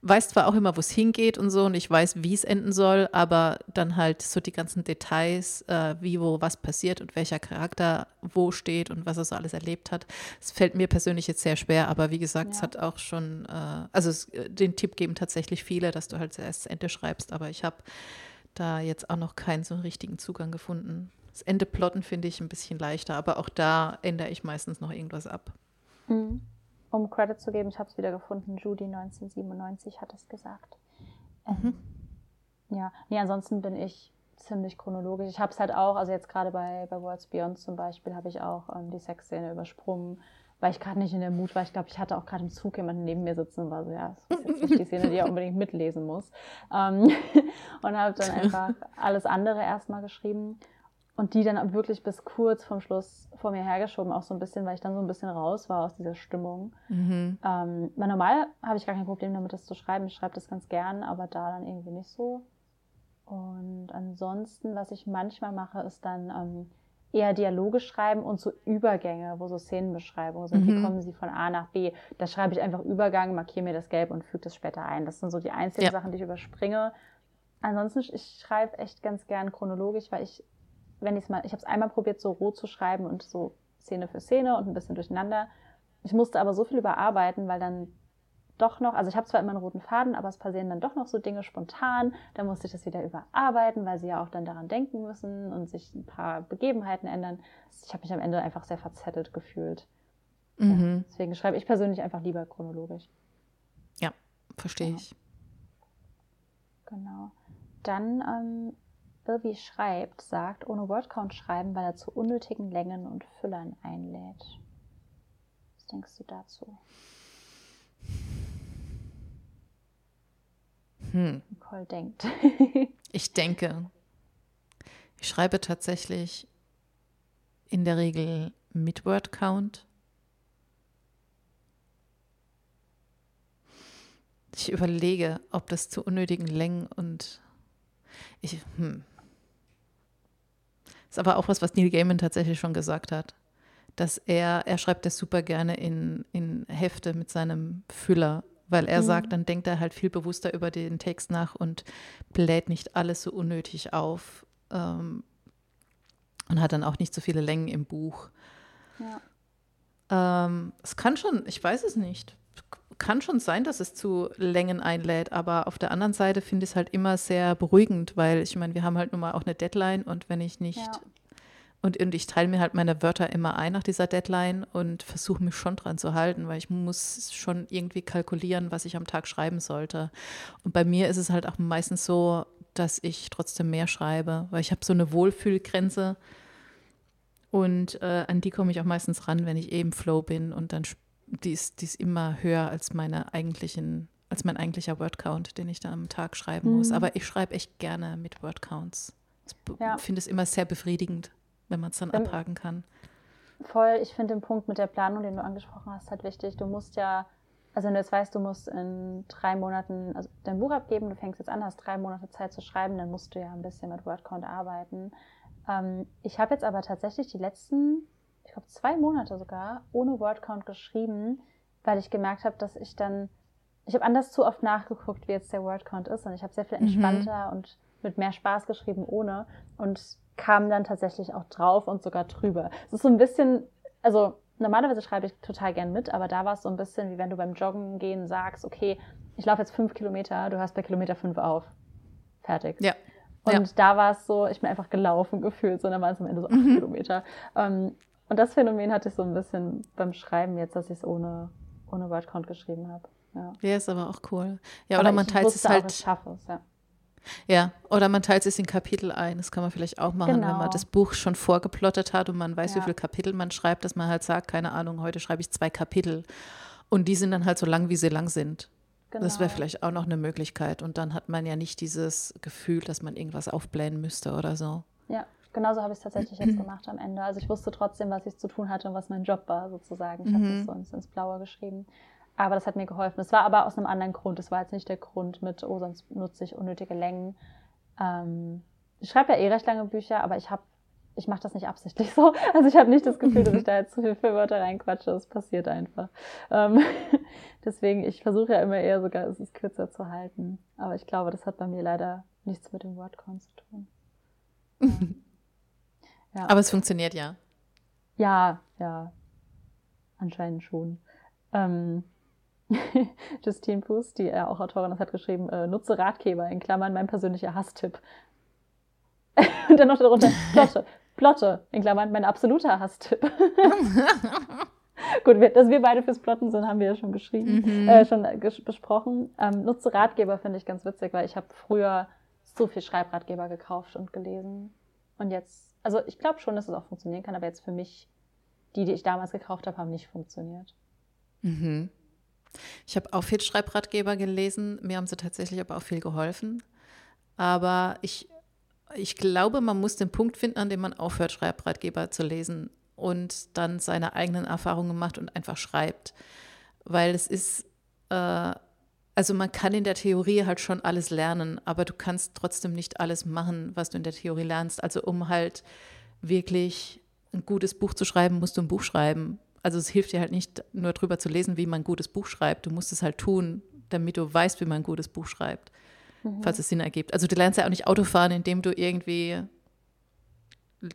weiß zwar auch immer, wo es hingeht und so und ich weiß, wie es enden soll, aber dann halt so die ganzen Details, äh, wie, wo, was passiert und welcher Charakter wo steht und was er so alles erlebt hat. Es fällt mir persönlich jetzt sehr schwer, aber wie gesagt, ja. es hat auch schon, äh, also es, den Tipp geben tatsächlich viele, dass du halt zuerst das Ende schreibst, aber ich habe da jetzt auch noch keinen so richtigen Zugang gefunden. Das Ende plotten finde ich ein bisschen leichter, aber auch da ändere ich meistens noch irgendwas ab. Mhm um Credit zu geben, ich habe es wieder gefunden, Judy 1997 hat es gesagt. Ähm, mhm. Ja, nee, ansonsten bin ich ziemlich chronologisch. Ich habe es halt auch, also jetzt gerade bei, bei Worlds Beyond zum Beispiel, habe ich auch ähm, die Sexszene übersprungen, weil ich gerade nicht in der Mut war. Ich glaube, ich hatte auch gerade im Zug jemanden neben mir sitzen und war so, ja, das ist jetzt nicht die Szene, die er [LAUGHS] unbedingt mitlesen muss. Ähm, [LAUGHS] und habe dann einfach [LAUGHS] alles andere erstmal geschrieben und die dann wirklich bis kurz vom Schluss vor mir hergeschoben, auch so ein bisschen, weil ich dann so ein bisschen raus war aus dieser Stimmung. Mhm. Ähm, weil normal habe ich gar kein Problem damit, das zu schreiben. Ich schreibe das ganz gern, aber da dann irgendwie nicht so. Und ansonsten, was ich manchmal mache, ist dann ähm, eher Dialoge schreiben und so Übergänge, wo so Szenenbeschreibungen sind. Mhm. Wie kommen sie von A nach B? Da schreibe ich einfach Übergang, markiere mir das gelb und füge das später ein. Das sind so die einzigen ja. Sachen, die ich überspringe. Ansonsten, ich schreibe echt ganz gern chronologisch, weil ich wenn ich es mal, ich habe es einmal probiert, so roh zu schreiben und so Szene für Szene und ein bisschen durcheinander. Ich musste aber so viel überarbeiten, weil dann doch noch, also ich habe zwar immer einen roten Faden, aber es passieren dann doch noch so Dinge spontan. Da musste ich das wieder überarbeiten, weil sie ja auch dann daran denken müssen und sich ein paar Begebenheiten ändern. Ich habe mich am Ende einfach sehr verzettelt gefühlt. Mhm. Ja, deswegen schreibe ich persönlich einfach lieber chronologisch. Ja, verstehe ich. Genau. Dann ähm, Bilby schreibt, sagt, ohne Wordcount schreiben, weil er zu unnötigen Längen und Füllern einlädt. Was denkst du dazu? Hm. Nicole denkt. [LAUGHS] ich denke. Ich schreibe tatsächlich in der Regel mit Wordcount. Ich überlege, ob das zu unnötigen Längen und ich, hm, ist aber auch was, was Neil Gaiman tatsächlich schon gesagt hat. Dass er, er schreibt das super gerne in, in Hefte mit seinem Füller, weil er mhm. sagt, dann denkt er halt viel bewusster über den Text nach und bläht nicht alles so unnötig auf ähm, und hat dann auch nicht so viele Längen im Buch. Ja. Ähm, es kann schon, ich weiß es nicht kann schon sein, dass es zu Längen einlädt, aber auf der anderen Seite finde ich es halt immer sehr beruhigend, weil ich meine, wir haben halt nun mal auch eine Deadline und wenn ich nicht ja. und, und ich teile mir halt meine Wörter immer ein nach dieser Deadline und versuche mich schon dran zu halten, weil ich muss schon irgendwie kalkulieren, was ich am Tag schreiben sollte. Und bei mir ist es halt auch meistens so, dass ich trotzdem mehr schreibe, weil ich habe so eine Wohlfühlgrenze und äh, an die komme ich auch meistens ran, wenn ich eben Flow bin und dann die ist, die ist immer höher als meine eigentlichen, als mein eigentlicher Wordcount, den ich dann am Tag schreiben muss. Mhm. Aber ich schreibe echt gerne mit Wordcounts. Ich ja. finde es immer sehr befriedigend, wenn man es dann abhaken kann. Voll, ich finde den Punkt mit der Planung, den du angesprochen hast, halt wichtig. Du musst ja, also wenn du jetzt weißt, du musst in drei Monaten also dein Buch abgeben, du fängst jetzt an, hast drei Monate Zeit zu schreiben, dann musst du ja ein bisschen mit Wordcount arbeiten. Ähm, ich habe jetzt aber tatsächlich die letzten ich glaube, zwei Monate sogar ohne Wordcount geschrieben, weil ich gemerkt habe, dass ich dann, ich habe anders zu oft nachgeguckt, wie jetzt der Wordcount ist und ich habe sehr viel mhm. entspannter mhm. und mit mehr Spaß geschrieben ohne und kam dann tatsächlich auch drauf und sogar drüber. Es ist so ein bisschen, also normalerweise schreibe ich total gern mit, aber da war es so ein bisschen, wie wenn du beim Joggen gehen sagst, okay, ich laufe jetzt fünf Kilometer, du hörst bei Kilometer fünf auf. Fertig. Ja. Und ja. da war es so, ich bin einfach gelaufen [LAUGHS] gefühlt, sondern waren es am Ende so acht mhm. Kilometer. Ähm, Und das Phänomen hatte ich so ein bisschen beim Schreiben jetzt, dass ich es ohne, ohne Wordcount geschrieben habe. Ja. ja, ist aber auch cool. Ja, aber oder man teilt es halt. Auch, ich schaffe es, ja. Ja, oder man teilt es in Kapitel ein. Das kann man vielleicht auch machen, genau. wenn man genau. das Buch schon vorgeplottet hat und man weiß, ja. wie viele Kapitel man schreibt, dass man halt sagt, keine Ahnung, heute schreibe ich zwei Kapitel. Und die sind dann halt so lang, wie sie lang sind. Genau. Das wäre vielleicht auch noch eine Möglichkeit. Und dann hat man ja nicht dieses Gefühl, dass man irgendwas aufblähen müsste oder so. Ja, genauso habe ich es tatsächlich jetzt gemacht am Ende. Also ich wusste trotzdem, was ich zu tun hatte und was mein Job war, sozusagen. Ich mhm. habe das so ins, ins Blaue geschrieben. Aber das hat mir geholfen. Es war aber aus einem anderen Grund. Es war jetzt nicht der Grund mit, oh, sonst nutze ich unnötige Längen. Ähm, ich schreibe ja eh recht lange Bücher, aber ich habe, ich mache das nicht absichtlich [LAUGHS] so. Also ich habe nicht das Gefühl, dass ich da jetzt zu viel Füllwörter reinquatsche. Es passiert einfach. Ähm, [LAUGHS] deswegen, ich versuche ja immer eher sogar, es ist kürzer zu halten. Aber ich glaube, das hat bei mir leider nichts mit dem Wordcount zu tun. [LAUGHS] Ja. Aber es funktioniert ja. Ja, ja. Anscheinend schon. Ähm, [LAUGHS] Justine Puss, die ja auch Autorin ist, hat geschrieben, äh, nutze Ratgeber, in Klammern mein persönlicher Hasstipp. [LAUGHS] Und dann noch darunter, [LAUGHS] Plotte, Plotte, in Klammern mein absoluter Hasstipp. Gut, wir, dass wir beide fürs Plotten sind, haben wir ja schon geschrieben, mhm. äh, schon ges besprochen. Ähm, nutze Ratgeber finde ich ganz witzig, weil ich habe früher so viel Schreibratgeber gekauft und gelesen. Und jetzt, also ich glaube schon, dass es auch funktionieren kann, aber jetzt für mich, die, die ich damals gekauft habe, haben nicht funktioniert. Mhm. Ich habe auch viel Schreibratgeber gelesen. Mir haben sie tatsächlich aber auch viel geholfen. Aber ich, ich glaube, man muss den Punkt finden, an dem man aufhört, Schreibratgeber zu lesen und dann seine eigenen Erfahrungen macht und einfach schreibt. Weil es ist, äh, also man kann in der Theorie halt schon alles lernen, aber du kannst trotzdem nicht alles machen, was du in der Theorie lernst. Also um halt wirklich ein gutes Buch zu schreiben, musst du ein Buch schreiben also es hilft dir halt nicht nur drüber zu lesen, wie man ein gutes Buch schreibt. Du musst es halt tun, damit du weißt, wie man ein gutes Buch schreibt, mhm. falls es Sinn ergibt. Also du lernst ja auch nicht Autofahren, indem du irgendwie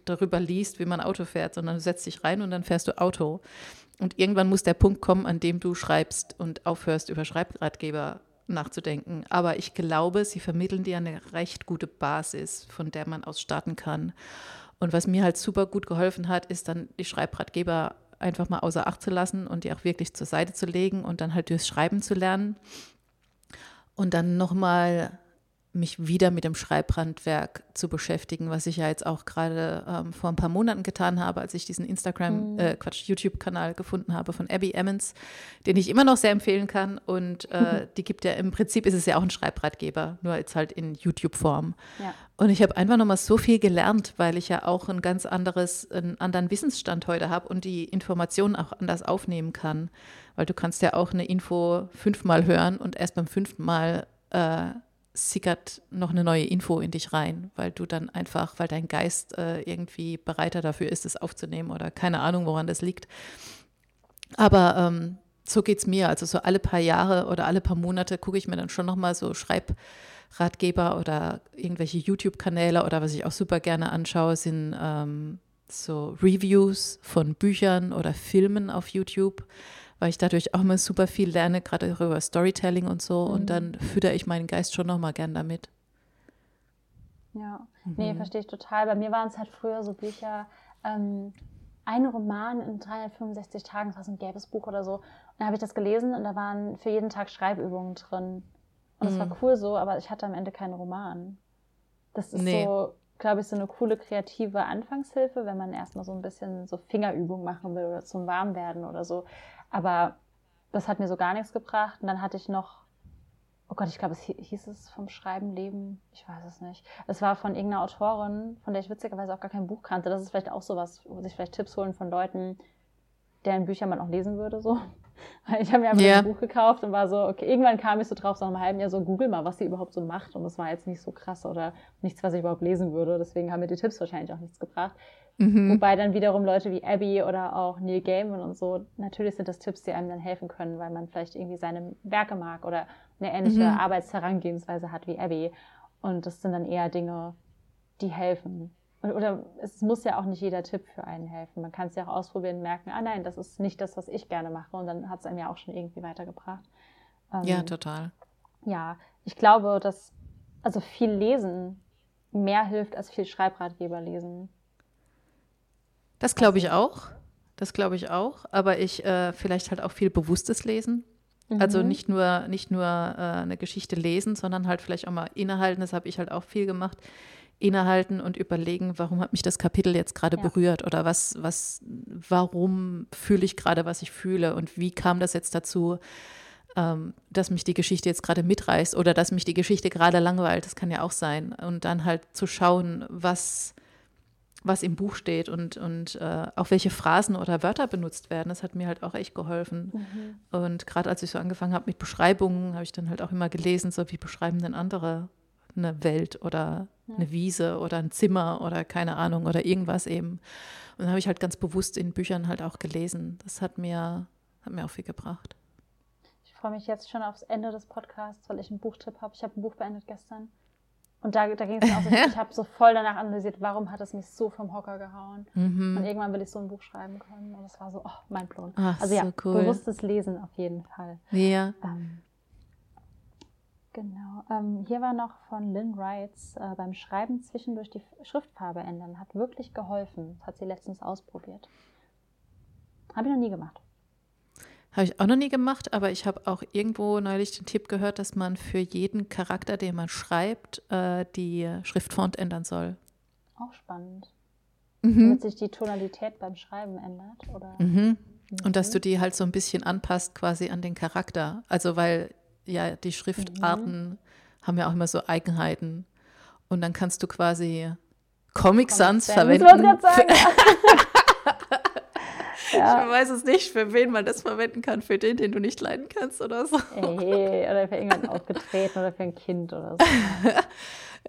darüber liest, wie man Auto fährt, sondern du setzt dich rein und dann fährst du Auto. Und irgendwann muss der Punkt kommen, an dem du schreibst und aufhörst, über Schreibratgeber nachzudenken. Aber ich glaube, sie vermitteln dir eine recht gute Basis, von der man aus starten kann. Und was mir halt super gut geholfen hat, ist dann die Schreibratgeber einfach mal außer Acht zu lassen und die auch wirklich zur Seite zu legen und dann halt durchs Schreiben zu lernen. Und dann nochmal mich wieder mit dem Schreibhandwerk zu beschäftigen, was ich ja jetzt auch gerade ähm, vor ein paar Monaten getan habe, als ich diesen Instagram, mhm. äh, Quatsch, YouTube-Kanal gefunden habe von Abby Emmons, den ich immer noch sehr empfehlen kann. Und äh, mhm. die gibt ja im Prinzip ist es ja auch ein Schreibratgeber, nur jetzt halt in YouTube-Form. Ja. Und ich habe einfach nochmal so viel gelernt, weil ich ja auch ein ganz anderes, einen anderen Wissensstand heute habe und die Informationen auch anders aufnehmen kann. Weil du kannst ja auch eine Info fünfmal hören und erst beim fünften Mal äh, sickert noch eine neue Info in dich rein, weil du dann einfach, weil dein Geist äh, irgendwie bereiter dafür ist, es aufzunehmen oder keine Ahnung, woran das liegt. Aber ähm, so geht es mir. Also so alle paar Jahre oder alle paar Monate gucke ich mir dann schon nochmal so Schreibratgeber oder irgendwelche YouTube-Kanäle oder was ich auch super gerne anschaue, sind ähm, so Reviews von Büchern oder Filmen auf YouTube weil ich dadurch auch mal super viel lerne, gerade über Storytelling und so. Mhm. Und dann fütter ich meinen Geist schon nochmal gern damit. Ja, mhm. nee, verstehe ich total. Bei mir waren es halt früher so Bücher, ähm, ein Roman in 365 Tagen, das war so ein gelbes Buch oder so. Und dann habe ich das gelesen und da waren für jeden Tag Schreibübungen drin. Und das mhm. war cool so, aber ich hatte am Ende keinen Roman. Das ist nee. so, glaube ich, so eine coole kreative Anfangshilfe, wenn man erstmal so ein bisschen so Fingerübungen machen will oder zum Warmwerden oder so. Aber das hat mir so gar nichts gebracht. Und dann hatte ich noch, oh Gott, ich glaube, es hieß es vom Schreiben Leben, ich weiß es nicht. Es war von irgendeiner Autorin, von der ich witzigerweise auch gar kein Buch kannte. Das ist vielleicht auch sowas, wo sich vielleicht Tipps holen von Leuten, deren Bücher man auch lesen würde, so. [LAUGHS] Weil ich habe mir einfach yeah. ein Buch gekauft und war so, okay, irgendwann kam ich so drauf, so nach einem halben Jahr so, google mal, was sie überhaupt so macht. Und das war jetzt nicht so krass oder nichts, was ich überhaupt lesen würde. Deswegen haben mir die Tipps wahrscheinlich auch nichts gebracht. Mhm. Wobei dann wiederum Leute wie Abby oder auch Neil Gaiman und so, natürlich sind das Tipps, die einem dann helfen können, weil man vielleicht irgendwie seine Werke mag oder eine ähnliche mhm. Arbeitsherangehensweise hat wie Abby. Und das sind dann eher Dinge, die helfen. Oder es muss ja auch nicht jeder Tipp für einen helfen. Man kann es ja auch ausprobieren und merken, ah nein, das ist nicht das, was ich gerne mache. Und dann hat es einem ja auch schon irgendwie weitergebracht. Ähm, ja, total. Ja, ich glaube, dass also viel Lesen mehr hilft als viel Schreibratgeber lesen. Das glaube ich auch. das glaube ich auch. Aber ich äh, vielleicht halt auch viel bewusstes Lesen. Also Mhm. nicht nur, nicht nur äh, eine Geschichte lesen, sondern halt vielleicht auch mal innehalten. Das habe ich halt auch viel gemacht. Innehalten und überlegen, warum hat mich das Kapitel jetzt gerade Ja. berührt oder was, was, warum fühle ich gerade, was ich fühle und wie kam das jetzt dazu, ähm, dass mich die Geschichte jetzt gerade mitreißt oder dass mich die Geschichte gerade langweilt. Das kann ja auch sein. Und dann halt zu schauen, was, was im Buch steht und, und äh, auch welche Phrasen oder Wörter benutzt werden. Das hat mir halt auch echt geholfen. Mhm. Und gerade als ich so angefangen habe mit Beschreibungen, habe ich dann halt auch immer gelesen, so wie beschreiben denn andere eine Welt oder eine Wiese oder ein Zimmer oder keine Ahnung oder irgendwas eben. Und dann habe ich halt ganz bewusst in Büchern halt auch gelesen. Das hat mir, hat mir auch viel gebracht. Ich freue mich jetzt schon aufs Ende des Podcasts, weil ich einen Buchtipp habe. Ich habe ein Buch beendet gestern. Und da, da ging es mir auch so, [LAUGHS] ich habe so voll danach analysiert, warum hat es mich so vom Hocker gehauen. Mhm. Und irgendwann will ich so ein Buch schreiben können. Und es war so, oh, mein Plan. Ach, also ja, so cool. bewusstes Lesen auf jeden Fall. Ja. Ähm, genau. Ähm, hier war noch von Lynn Wrights äh, beim Schreiben zwischendurch die Schriftfarbe ändern. Hat wirklich geholfen. Das hat sie letztens ausprobiert. Habe ich noch nie gemacht. Habe ich auch noch nie gemacht, aber ich habe auch irgendwo neulich den Tipp gehört, dass man für jeden Charakter, den man schreibt, äh, die Schriftfont ändern soll. Auch spannend. Mhm. Damit sich die Tonalität beim Schreiben ändert. Oder? Mhm. Und dass du die halt so ein bisschen anpasst quasi an den Charakter. Also weil ja die Schriftarten haben ja auch immer so Eigenheiten. Und dann kannst du quasi Comic Sans Sans, verwenden. gerade sagen. ja. [LAUGHS] [LAUGHS] Ich weiß es nicht, für wen man das verwenden kann. Für den, den du nicht leiden kannst oder so. Ey, oder für irgendwann [LAUGHS] aufgetreten oder für ein Kind oder so. [LAUGHS]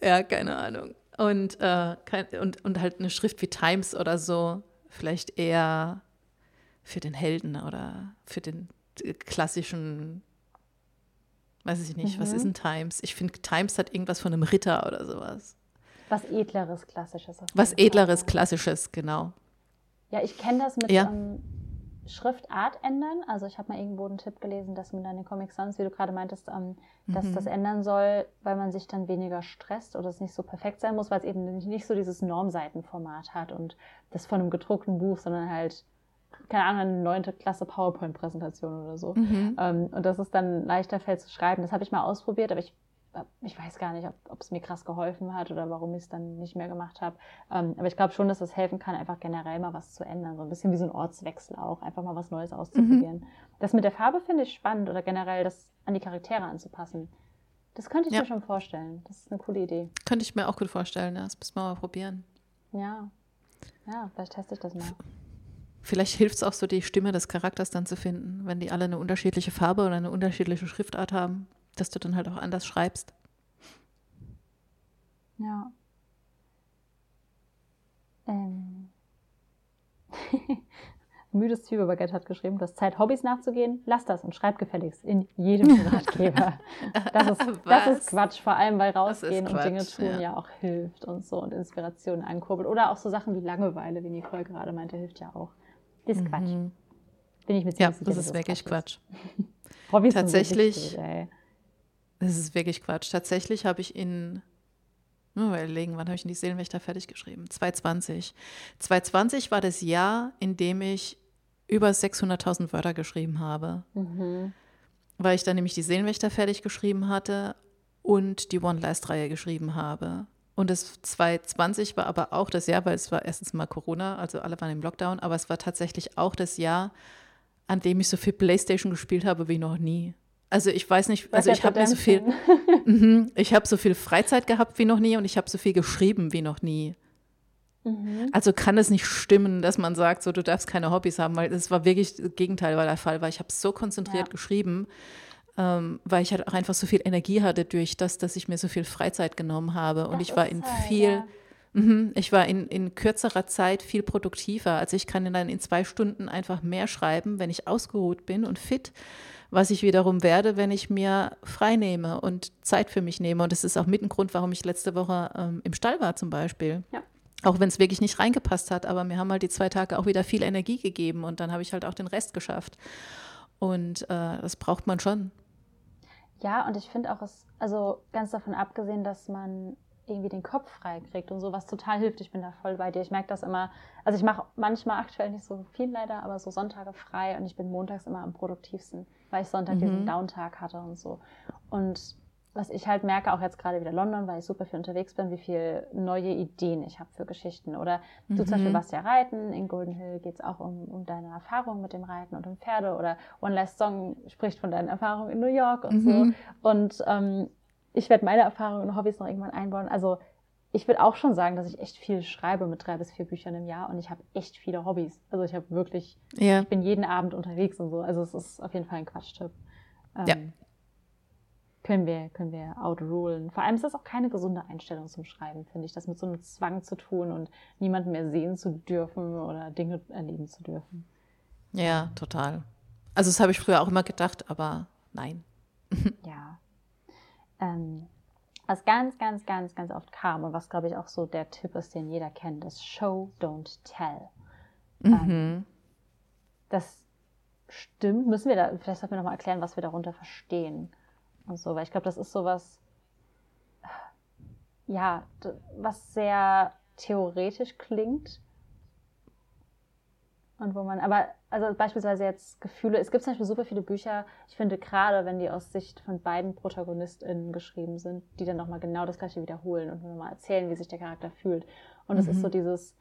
Ja, keine Ahnung. Und, äh, kein, und, und halt eine Schrift wie Times oder so, vielleicht eher für den Helden oder für den äh, klassischen, weiß ich nicht, was Mhm. ist ein Times? Ich finde, Times hat irgendwas von einem Ritter oder sowas. Was edleres, klassisches. Was edleres, ja. klassisches, genau. Ja, ich kenne das mit Ja. ähm, Schriftart ändern. Also ich habe mal irgendwo einen Tipp gelesen, dass man dann in Comic Sans, wie du gerade meintest, ähm, dass Mhm. das ändern soll, weil man sich dann weniger stresst oder es nicht so perfekt sein muss, weil es eben nicht- so dieses Normseitenformat hat und das von einem gedruckten Buch, sondern halt, keine Ahnung, eine neunte Klasse PowerPoint-Präsentation oder so. Mhm. Ähm, und dass es dann leichter fällt zu schreiben. Das habe ich mal ausprobiert, aber ich, ich weiß gar nicht, ob, es mir krass geholfen hat oder warum ich es dann nicht mehr gemacht habe. Ähm, aber ich glaube schon, dass das helfen kann, einfach generell mal was zu ändern. So ein bisschen wie so ein Ortswechsel auch, einfach mal was Neues auszuprobieren. Das mit der Farbe finde ich spannend oder generell das an die Charaktere anzupassen. Das könnte ich Ja. mir schon vorstellen. Das ist eine coole Idee. Könnte ich mir auch gut vorstellen, ja. das müssen wir mal probieren. Ja. Ja, vielleicht teste ich das mal. Vielleicht hilft es auch so, die Stimme des Charakters dann zu finden, wenn die alle eine unterschiedliche Farbe oder eine unterschiedliche Schriftart haben, dass du dann halt auch anders schreibst. Ja. Ähm. [LAUGHS] Müdes Zwiebelbaguette hat geschrieben, du hast Zeit, Hobbys nachzugehen. Lass das und schreib gefälligst in jedem [LAUGHS] Ratgeber. Das ist, das ist Quatsch, vor allem weil rausgehen und Dinge Quatsch, tun ja. ja. auch hilft und so und Inspiration ankurbelt. Oder auch so Sachen wie Langeweile, wie Nicole gerade meinte, hilft ja auch. Das ist Quatsch. Mhm. Bin ich mir Ja, ziemlich sicher, das ist wirklich Quatsch. [LAUGHS] Hobbys sind so Tatsächlich- wichtig, ey. Das ist wirklich Quatsch. Tatsächlich habe ich in, nur mal überlegen, wann habe ich in die Seelenwächter fertig geschrieben? 2020. 2020 war das Jahr, in dem ich über 600.000 Wörter geschrieben habe, Mhm. weil ich dann nämlich die Seelenwächter fertig geschrieben hatte und die One-Last-Reihe geschrieben habe. Und das 2020 war aber auch das Jahr, weil es war erstens mal Corona, also alle waren im Lockdown, aber es war tatsächlich auch das Jahr, an dem ich so viel Playstation gespielt habe wie noch nie. Also ich weiß nicht, also ich habe mir so viel. Mhm. Ich habe so viel Freizeit gehabt wie noch nie und ich habe so viel geschrieben wie noch nie. Mhm. Also kann es nicht stimmen, dass man sagt, so du darfst keine Hobbys haben, weil das war wirklich das Gegenteil war der Fall, weil ich habe so konzentriert Ja. geschrieben, ähm, weil ich halt auch einfach so viel Energie hatte durch das, dass ich mir so viel Freizeit genommen habe und Das ich war in halt, viel, ja. Mhm, ich war in, in kürzerer Zeit viel produktiver. Also ich kann dann in zwei Stunden einfach mehr schreiben, wenn ich ausgeruht bin und fit, was ich wiederum werde, wenn ich mir frei nehme und Zeit für mich nehme. Und das ist auch mit ein Grund, warum ich letzte Woche ähm, im Stall war zum Beispiel. Ja. Auch wenn es wirklich nicht reingepasst hat, aber mir haben halt die zwei Tage auch wieder viel Energie gegeben und dann habe ich halt auch den Rest geschafft. Und äh, das braucht man schon. Ja, und ich finde auch, es, also ganz davon abgesehen, dass man irgendwie den Kopf frei kriegt und so, was total hilft. Ich bin da voll bei dir. Ich merke das immer. Also ich mache manchmal aktuell nicht so viel leider, aber so Sonntage frei und ich bin montags immer am produktivsten, weil ich Sonntag mhm. diesen Downtag hatte und so. Und was ich halt merke, auch jetzt gerade wieder London, weil ich super viel unterwegs bin, wie viele neue Ideen ich habe für Geschichten. Oder mhm. du zum Beispiel mhm. warst ja reiten, in Golden Hill geht es auch um, um deine Erfahrungen mit dem Reiten und um Pferde. Oder One Last Song spricht von deinen Erfahrungen in New York und mhm. so. Und ähm, ich werde meine Erfahrungen und Hobbys noch irgendwann einbauen. Also ich würde auch schon sagen, dass ich echt viel schreibe mit drei bis vier Büchern im Jahr und ich habe echt viele Hobbys. Also ich habe wirklich, ja. ich bin jeden Abend unterwegs und so. Also es ist auf jeden Fall ein Quatschtipp. Ähm, ja. Können wir, können wir outrulen. Vor allem ist das auch keine gesunde Einstellung zum Schreiben, finde ich, das mit so einem Zwang zu tun und niemanden mehr sehen zu dürfen oder Dinge erleben zu dürfen. Ja, total. Also das habe ich früher auch immer gedacht, aber nein. ja ähm, was ganz, ganz, ganz, ganz oft kam und was, glaube ich, auch so der Tipp ist, den jeder kennt, ist Show, don't tell. Ähm, mhm. Ähm, das stimmt. Müssen wir da, vielleicht sollten wir nochmal erklären, was wir darunter verstehen. Und so, weil ich glaube, das ist sowas, ja, was sehr theoretisch klingt, und wo man, aber, also beispielsweise jetzt Gefühle, es gibt zum Beispiel super viele Bücher, ich finde gerade, wenn die aus Sicht von beiden ProtagonistInnen geschrieben sind, die dann nochmal genau das gleiche wiederholen und nochmal erzählen, wie sich der Charakter fühlt. Und es mhm. ist so mhm. dieses,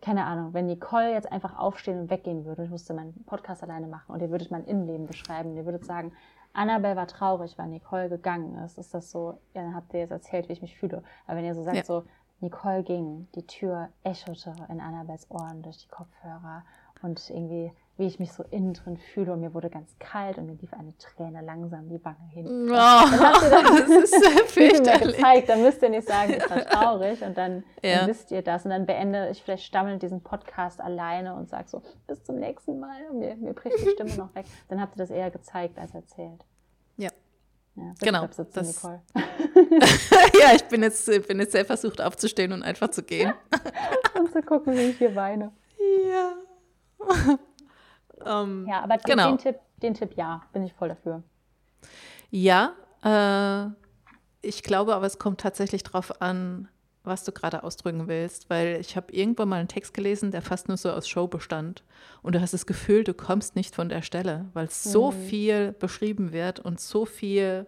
keine Ahnung, wenn Nicole jetzt einfach aufstehen und weggehen würde, ich musste meinen Podcast alleine machen und ihr würdet mein Innenleben beschreiben, ihr würdet sagen, Annabelle war traurig, weil Nicole gegangen ist, ist das so, ja, dann habt ihr jetzt erzählt, wie ich mich fühle. Aber wenn ihr so sagt, ja. so, Nicole ging, die Tür echote in Annabels Ohren durch die Kopfhörer und irgendwie, wie ich mich so innen drin fühle und mir wurde ganz kalt und mir lief eine Träne langsam die Wange hin. Oh, [LAUGHS] das, das ist [LAUGHS] sehr fürchterlich. gezeigt, dann müsst ihr nicht sagen, ich war [LAUGHS] traurig und dann, ja. dann, wisst ihr das und dann beende ich vielleicht stammelnd diesen Podcast alleine und sage so, bis zum nächsten Mal und mir, mir bricht die Stimme noch weg. Dann habt ihr das eher gezeigt als erzählt. Ja. Ja, genau. Das, ja, ich bin jetzt, bin jetzt sehr versucht aufzustehen und einfach zu gehen. und zu gucken, wie ich hier weine. Ja. [LAUGHS] ähm, ja, aber genau. den, Tipp, den Tipp, ja, bin ich voll dafür. Ja, äh, ich glaube aber, es kommt tatsächlich darauf an, was du gerade ausdrücken willst, weil ich habe irgendwann mal einen Text gelesen, der fast nur so aus Show bestand und du hast das Gefühl, du kommst nicht von der Stelle, weil so mhm. viel beschrieben wird und so viel,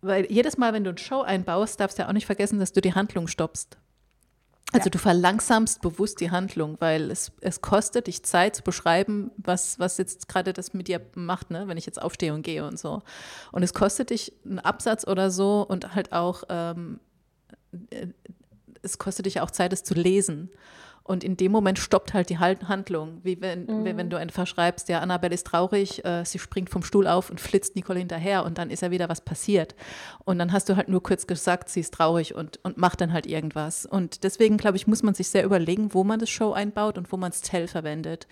weil jedes Mal, wenn du eine Show einbaust, darfst du ja auch nicht vergessen, dass du die Handlung stoppst. Also ja. du verlangsamst bewusst die Handlung, weil es, es kostet dich Zeit zu beschreiben, was, was jetzt gerade das mit dir macht, ne? wenn ich jetzt aufstehe und gehe und so. Und es kostet dich einen Absatz oder so und halt auch, ähm, äh, es kostet dich auch Zeit, es zu lesen. Und in dem Moment stoppt halt die Handlung, wie wenn, mhm. wie wenn du einfach schreibst, ja, Annabelle ist traurig, äh, sie springt vom Stuhl auf und flitzt Nicole hinterher und dann ist ja wieder was passiert. Und dann hast du halt nur kurz gesagt, sie ist traurig und, und macht dann halt irgendwas. Und deswegen, glaube ich, muss man sich sehr überlegen, wo man das Show einbaut und wo man es Tell verwendet.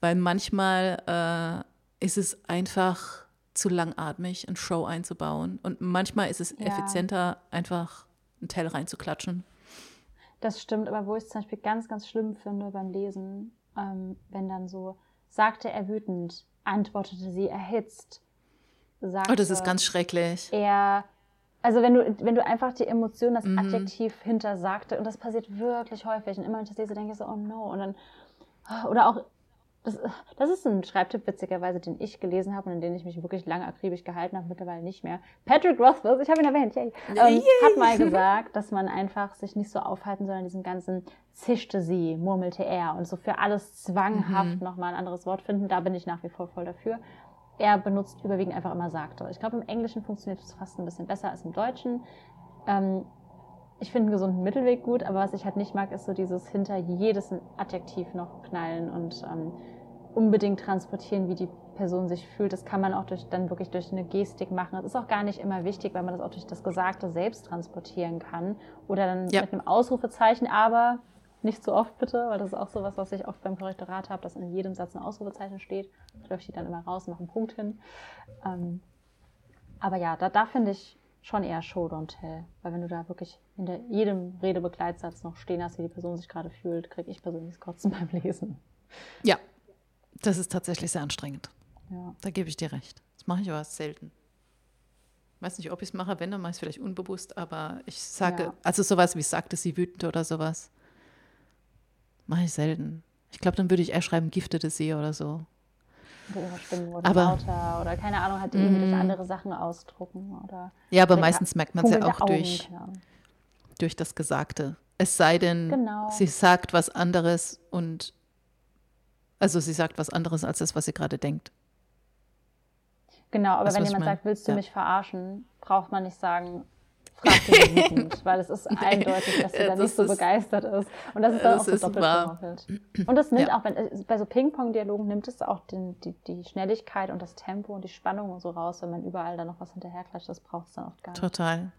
Weil manchmal äh, ist es einfach zu langatmig, ein Show einzubauen. Und manchmal ist es ja. effizienter, einfach ein Tell reinzuklatschen. Das stimmt, aber wo ich es zum Beispiel ganz, ganz schlimm finde beim Lesen, ähm, wenn dann so, sagte er wütend, antwortete sie erhitzt. Sagte, oh, das ist ganz schrecklich. Er, also wenn du, wenn du einfach die Emotion, das mhm. Adjektiv hinter sagte, und das passiert wirklich häufig, und immer wenn ich das lese, denke ich so, oh no, und dann, oder auch das, das, ist ein Schreibtipp, witzigerweise, den ich gelesen habe und in den ich mich wirklich lange akribisch gehalten habe, mittlerweile nicht mehr. Patrick Rothfuss, ich habe ihn erwähnt, yay, ähm, hat mal gesagt, dass man einfach sich nicht so aufhalten soll an diesem ganzen zischte sie, murmelte er und so für alles zwanghaft mhm. nochmal ein anderes Wort finden. Da bin ich nach wie vor voll dafür. Er benutzt überwiegend einfach immer sagte. Ich glaube, im Englischen funktioniert es fast ein bisschen besser als im Deutschen. Ähm, ich finde einen gesunden Mittelweg gut, aber was ich halt nicht mag, ist so dieses hinter jedes Adjektiv noch knallen und ähm, unbedingt transportieren, wie die Person sich fühlt. Das kann man auch durch, dann wirklich durch eine Gestik machen. Das ist auch gar nicht immer wichtig, weil man das auch durch das Gesagte selbst transportieren kann. Oder dann ja. mit einem Ausrufezeichen, aber nicht so oft bitte, weil das ist auch sowas, was ich oft beim Korrektorat habe, dass in jedem Satz ein Ausrufezeichen steht. Da läuft die dann immer raus, mache einen Punkt hin. Ähm, aber ja, da, da finde ich schon eher Show Don't Tell. Weil wenn du da wirklich hinter jedem Redebegleitsatz noch stehen hast, wie die Person sich gerade fühlt, kriege ich persönlich das Kotzen [LAUGHS] beim Lesen. Ja, das ist tatsächlich sehr anstrengend. Ja. Da gebe ich dir recht. Das mache ich aber selten. weiß nicht, ob ich es mache, wenn, dann mache ich es vielleicht unbewusst, aber ich sage, Ja. also sowas wie sagte sie wütend oder sowas, mache ich selten. Ich glaube, dann würde ich eher schreiben, giftete sie oder so. Oder Aber- lauter oder keine Ahnung, hat die irgendwie durch Mhm. andere Sachen ausdrucken oder Ja, aber meistens merkt man es ja auch Augen, durch, durch das Gesagte. Es sei denn, Genau. sie sagt was anderes und also sie sagt was anderes als das, was sie gerade denkt. Genau, aber du, wenn jemand sagt, willst du Ja. mich verarschen, braucht man nicht sagen, frag dich [LAUGHS] wütend, weil es ist eindeutig, dass sie da das nicht so ist- begeistert ist. Und das ist dann das auch so doppelt gemoppelt. Und das nimmt Ja. auch, wenn, äh, bei so Ping-Pong-Dialogen nimmt es auch den, die, die Schnelligkeit und das Tempo und die Spannung und so raus, wenn man überall da noch was hinterherklatscht, das braucht es dann oft gar nicht. Total.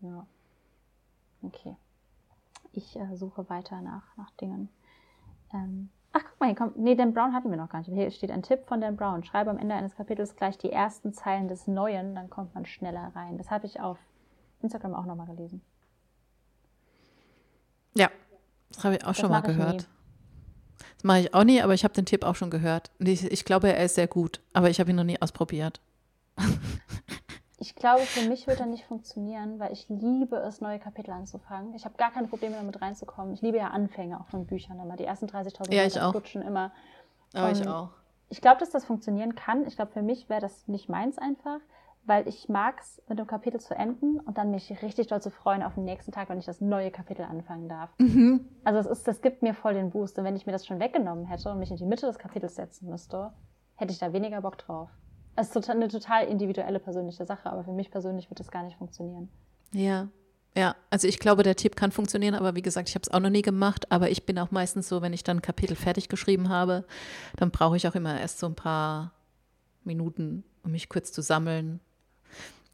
Ja. Okay. Ich äh, suche weiter nach, nach Dingen. Ähm, ach, guck mal, hier kommt. Nee, Dan Brown hatten wir noch gar nicht. Hier steht ein Tipp von Dan Brown. Schreibe am Ende eines Kapitels gleich die ersten Zeilen des Neuen, dann kommt man schneller rein. Das habe ich auf Instagram auch nochmal gelesen. Ja, das habe ich auch schon mal gehört. Das mache ich auch nie, aber ich habe den Tipp auch schon gehört. Ich, ich glaube, er ist sehr gut, aber ich habe ihn noch nie ausprobiert. [LAUGHS] Ich glaube, für mich wird er nicht funktionieren, weil ich liebe es, neue Kapitel anzufangen. Ich habe gar keine Probleme damit reinzukommen. Ich liebe ja Anfänge auch von Büchern immer. Die ersten 30.000 Ja, ich flutschen immer. Aber ich auch. Ich glaube, dass das funktionieren kann. Ich glaube, für mich wäre das nicht meins einfach, weil ich mag es, mit dem Kapitel zu enden und dann mich richtig doll zu freuen auf den nächsten Tag, wenn ich das neue Kapitel anfangen darf. Mhm. Also es ist, das gibt mir voll den Boost. Und wenn ich mir das schon weggenommen hätte und mich in die Mitte des Kapitels setzen müsste, hätte ich da weniger Bock drauf. Es ist eine total individuelle persönliche Sache, aber für mich persönlich wird das gar nicht funktionieren. Ja. Ja, also ich glaube, der Tipp kann funktionieren, aber wie gesagt, ich habe es auch noch nie gemacht. Aber ich bin auch meistens so, wenn ich dann ein Kapitel fertig geschrieben habe, dann brauche ich auch immer erst so ein paar Minuten, um mich kurz zu sammeln,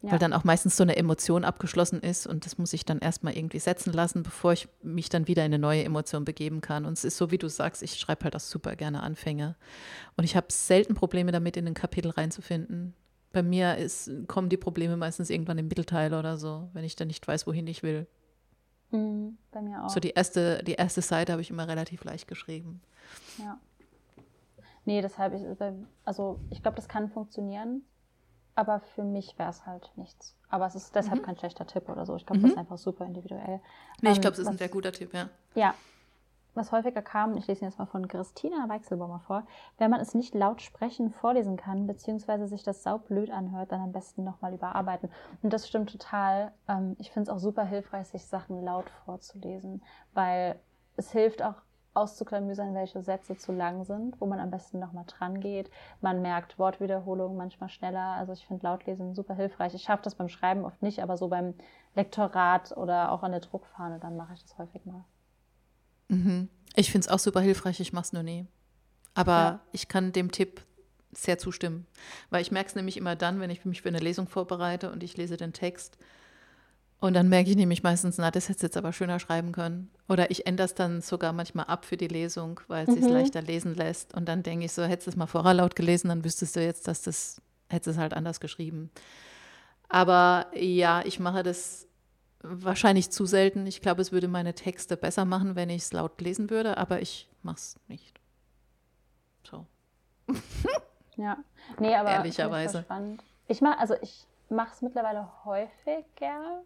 Ja. weil dann auch meistens so eine Emotion abgeschlossen ist und das muss ich dann erstmal irgendwie setzen lassen, bevor ich mich dann wieder in eine neue Emotion begeben kann. Und es ist so, wie du sagst, ich schreibe halt auch super gerne Anfänge. Und ich habe selten Probleme damit, in ein Kapitel reinzufinden. Bei mir ist, kommen die Probleme meistens irgendwann im Mittelteil oder so, wenn ich dann nicht weiß, wohin ich will. Mhm, bei mir auch. So die erste, die erste Seite habe ich immer relativ leicht geschrieben. Ja. Nee, deshalb, ich, also ich glaube, das kann funktionieren, aber für mich wäre es halt nichts. Aber es ist deshalb kein schlechter Tipp oder so. Ich glaube, das ist einfach super individuell. Nee, ich Ähm, glaube, es ist was- ein sehr guter Tipp, ja. Ja. Was häufiger kam, ich lese ihn jetzt mal von Christina Weichselbaumer vor, wenn man es nicht laut sprechen vorlesen kann, beziehungsweise sich das saublöd anhört, dann am besten nochmal überarbeiten. Und das stimmt total. Ähm, Ich finde es auch super hilfreich, sich Sachen laut vorzulesen, weil es hilft auch auszuklamüsern, welche Sätze zu lang sind, wo man am besten nochmal dran geht. Man merkt Wortwiederholungen manchmal schneller. Also ich finde Lautlesen super hilfreich. Ich schaffe das beim Schreiben oft nicht, aber so beim Lektorat oder auch an der Druckfahne, dann mache ich das häufig mal. Mhm. Ich finde es auch super hilfreich, ich mache es nur nie. Aber Ja. ich kann dem Tipp sehr zustimmen. Weil ich merke es nämlich immer dann, wenn ich mich für eine Lesung vorbereite und ich lese den Text. Und dann merke ich nämlich meistens, na, das hättest du jetzt aber schöner schreiben können. Oder ich ändere es dann sogar manchmal ab für die Lesung, weil es sich Mhm. leichter lesen lässt. Und dann denke ich so, hättest du es mal vorher laut gelesen, dann wüsstest du jetzt, dass das, hättest es halt anders geschrieben. Aber ja, ich mache das wahrscheinlich zu selten. Ich glaube, es würde meine Texte besser machen, wenn ich es laut lesen würde, aber ich mache es nicht. So. [LAUGHS] Ja, nee, aber Ehrlicherweise. ich. Ich mache, also ich mache es mittlerweile häufiger.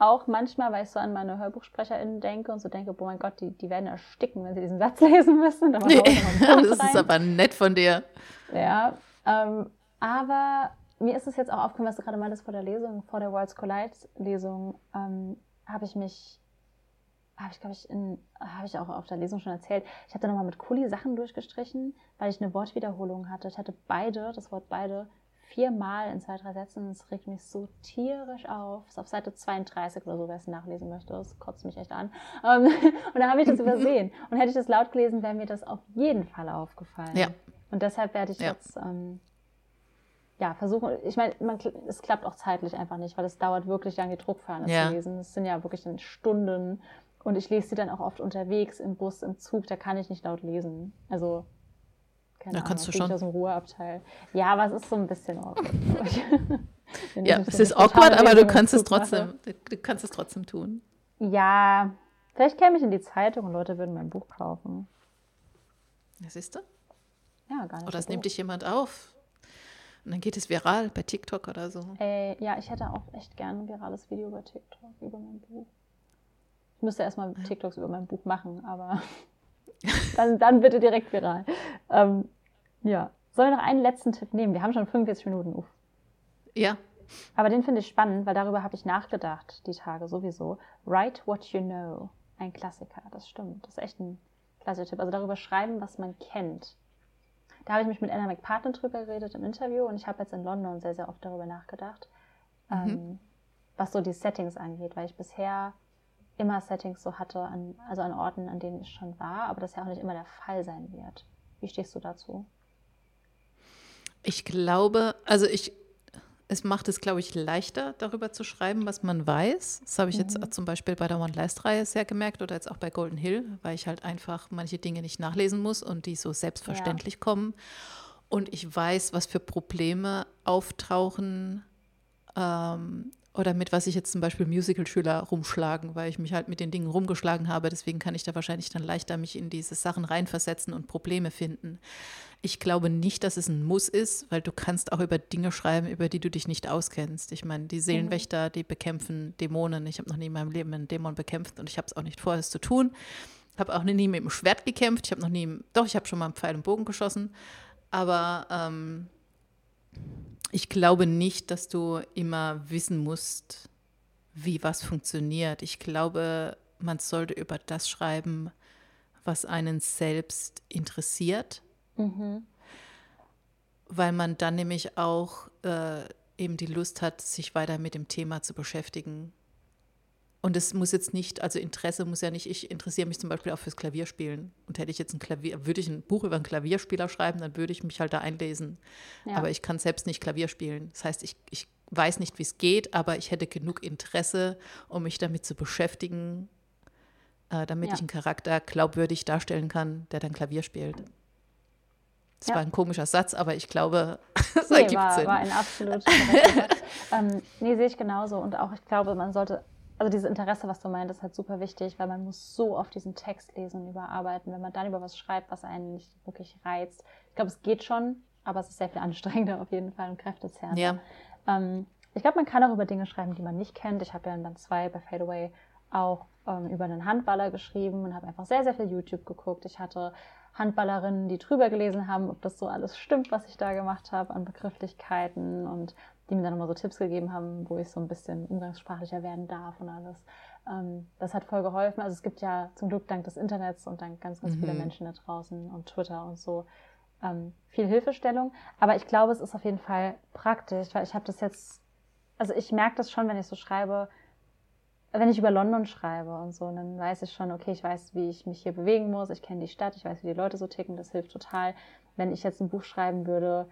Auch manchmal, weil ich so an meine HörbuchsprecherInnen denke und so denke, boah mein Gott, die, die werden ersticken, wenn sie diesen Satz [LAUGHS] lesen müssen. Einen Punkt [LAUGHS] das ist rein. aber nett von dir. Ja, ähm, aber mir ist es jetzt auch aufgekommen, was du gerade meintest vor der Lesung, vor der Worlds Collide Lesung, ähm, habe ich mich, habe ich glaube ich, habe ich auch auf der Lesung schon erzählt, ich habe da nochmal mit Kuli Sachen durchgestrichen, weil ich eine Wortwiederholung hatte. Ich hatte beide, das Wort beide, viermal in zwei, drei Sätzen. Es regt mich so tierisch auf. Ist auf Seite 32 oder so, wer es nachlesen möchte. Das kotzt mich echt an. Ähm, [LAUGHS] und da habe ich das [LAUGHS] übersehen. Und hätte ich das laut gelesen, wäre mir das auf jeden Fall aufgefallen. Ja. Und deshalb werde ich Ja. jetzt ähm, ja, versuchen, ich meine, man, es klappt auch zeitlich einfach nicht, weil es dauert wirklich lang, die Druckfahne Ja. zu lesen. Es sind ja wirklich dann Stunden. Und ich lese sie dann auch oft unterwegs, im Bus, im Zug, da kann ich nicht laut lesen. Also, keine Ahnung, kannst du fliege ich schon. aus dem Ruheabteil. Ja, aber es ist so ein bisschen awkward. [LAUGHS] [LAUGHS] Ja, es so ist awkward, aber du kannst es Zug mache. trotzdem, du, du kannst es trotzdem tun. Ja, vielleicht käme ich in die Zeitung und Leute würden mein Buch kaufen. Ja, siehst du? Ja, gar nicht. Oder es nimmt dich jemand auf. Und dann geht es viral bei TikTok oder so. Ey, ja, ich hätte auch echt gerne ein virales Video bei TikTok über mein Buch. Ich müsste erstmal TikToks über mein Buch machen, aber [LAUGHS] [LAUGHS] dann, dann bitte direkt viral. Ähm, ja. Sollen wir noch einen letzten Tipp nehmen? Wir haben schon 45 Minuten. Uff. Ja. Aber den finde ich spannend, weil darüber habe ich nachgedacht, die Tage sowieso. Write what you know. Ein Klassiker, das stimmt. Das ist echt ein klassischer Tipp. Also darüber schreiben, was man kennt. Da habe ich mich mit Anna McPartlin drüber geredet im Interview und ich habe jetzt in London sehr, sehr oft darüber nachgedacht, mhm. ähm, was so die Settings angeht, weil ich bisher immer Settings so hatte, an, also an Orten, an denen ich schon war, aber das ja auch nicht immer der Fall sein wird. Wie stehst du dazu? Ich glaube, also ich, es macht es, glaube ich, leichter, darüber zu schreiben, was man weiß. Das habe ich mhm. jetzt zum Beispiel bei der One Last-Reihe sehr gemerkt oder jetzt auch bei Golden Hill, weil ich halt einfach manche Dinge nicht nachlesen muss und die so selbstverständlich ja. kommen. Und ich weiß, was für Probleme auftauchen ähm, oder mit was ich jetzt zum Beispiel Musical-Schüler rumschlagen, weil ich mich halt mit den Dingen rumgeschlagen habe. Deswegen kann ich da wahrscheinlich dann leichter mich in diese Sachen reinversetzen und Probleme finden. Ich glaube nicht, dass es ein Muss ist, weil du kannst auch über Dinge schreiben, über die du dich nicht auskennst. Ich meine, die Seelenwächter, die bekämpfen Dämonen. Ich habe noch nie in meinem Leben einen Dämon bekämpft und ich habe es auch nicht vor, es zu tun. Ich habe auch nie mit dem Schwert gekämpft. Ich habe noch nie, doch, ich habe schon mal einen Pfeil und Bogen geschossen. Aber ähm, ich glaube nicht, dass du immer wissen musst, wie was funktioniert. Ich glaube, man sollte über das schreiben, was einen selbst interessiert, mhm. weil man dann nämlich auch äh, eben die Lust hat, sich weiter mit dem Thema zu beschäftigen und es muss jetzt nicht, also Interesse muss ja nicht, ich interessiere mich zum Beispiel auch fürs Klavierspielen. Und hätte ich jetzt ein Klavier, würde ich ein Buch über einen Klavierspieler schreiben, dann würde ich mich halt da einlesen. Ja. Aber ich kann selbst nicht Klavier spielen. Das heißt, ich, ich weiß nicht, wie es geht, aber ich hätte genug Interesse, um mich damit zu beschäftigen, äh, damit ja. ich einen Charakter glaubwürdig darstellen kann, der dann Klavier spielt. Das ja. war ein komischer Satz, aber ich glaube, [LAUGHS] es nee, ergibt war, Sinn. war ein absolut [LAUGHS] ähm, Nee, sehe ich genauso. Und auch, ich glaube, man sollte also dieses Interesse, was du meintest, ist halt super wichtig, weil man muss so oft diesen Text lesen und überarbeiten, wenn man dann über was schreibt, was einen nicht wirklich reizt. Ich glaube, es geht schon, aber es ist sehr viel anstrengender auf jeden Fall und kräftezehrender. Ja. Ähm, ich glaube, man kann auch über Dinge schreiben, die man nicht kennt. Ich habe ja in Band 2 bei Fadeaway auch ähm, über einen Handballer geschrieben und habe einfach sehr, sehr viel YouTube geguckt. Ich hatte Handballerinnen, die drüber gelesen haben, ob das so alles stimmt, was ich da gemacht habe an Begrifflichkeiten und die mir dann nochmal so Tipps gegeben haben, wo ich so ein bisschen umgangssprachlicher werden darf und alles. Ähm, das hat voll geholfen. Also es gibt ja zum Glück dank des Internets und dank ganz, ganz mhm. vieler Menschen da draußen und Twitter und so ähm, viel Hilfestellung. Aber ich glaube, es ist auf jeden Fall praktisch, weil ich habe das jetzt, also ich merke das schon, wenn ich so schreibe, wenn ich über London schreibe und so, dann weiß ich schon, okay, ich weiß, wie ich mich hier bewegen muss, ich kenne die Stadt, ich weiß, wie die Leute so ticken, das hilft total. Wenn ich jetzt ein Buch schreiben würde,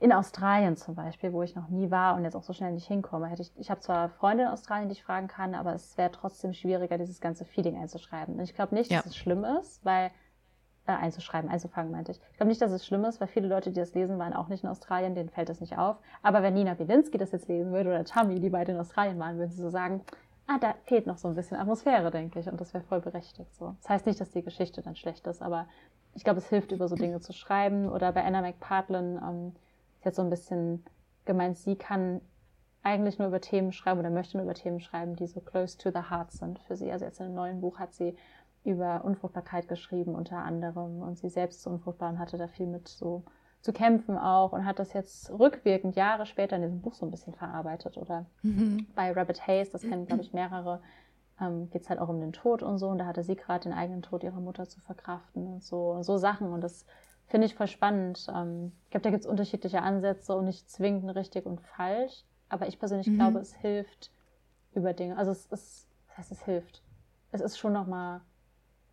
in Australien zum Beispiel, wo ich noch nie war und jetzt auch so schnell nicht hinkomme, hätte ich, ich habe zwar Freunde in Australien, die ich fragen kann, aber es wäre trotzdem schwieriger, dieses ganze Feeling einzuschreiben. Und ich glaube nicht, ja. dass es schlimm ist, weil, äh, einzuschreiben, einzufangen meinte ich. Ich glaube nicht, dass es schlimm ist, weil viele Leute, die das lesen, waren auch nicht in Australien, denen fällt das nicht auf. Aber wenn Nina Bielinski das jetzt lesen würde oder Tammy, die beide in Australien waren, würden sie so sagen, ah, da fehlt noch so ein bisschen Atmosphäre, denke ich. Und das wäre voll berechtigt so. Das heißt nicht, dass die Geschichte dann schlecht ist, aber ich glaube, es hilft, über so Dinge zu schreiben. Oder bei Anna McPartlin, ähm, ist jetzt so ein bisschen gemeint, sie kann eigentlich nur über Themen schreiben oder möchte nur über Themen schreiben, die so close to the heart sind für sie. Also jetzt in einem neuen Buch hat sie über Unfruchtbarkeit geschrieben unter anderem und sie selbst zu unfruchtbar und hatte da viel mit so zu kämpfen auch und hat das jetzt rückwirkend Jahre später in diesem Buch so ein bisschen verarbeitet oder mhm. bei Rabbit Haze, das kennen glaube ich mehrere, ähm, geht es halt auch um den Tod und so und da hatte sie gerade den eigenen Tod ihrer Mutter zu verkraften und so und so Sachen und das Finde ich voll spannend. Ähm, ich glaube, da gibt es unterschiedliche Ansätze und nicht zwingend richtig und falsch. Aber ich persönlich mhm. glaube, es hilft über Dinge. Also es ist, das heißt, es hilft. Es ist schon nochmal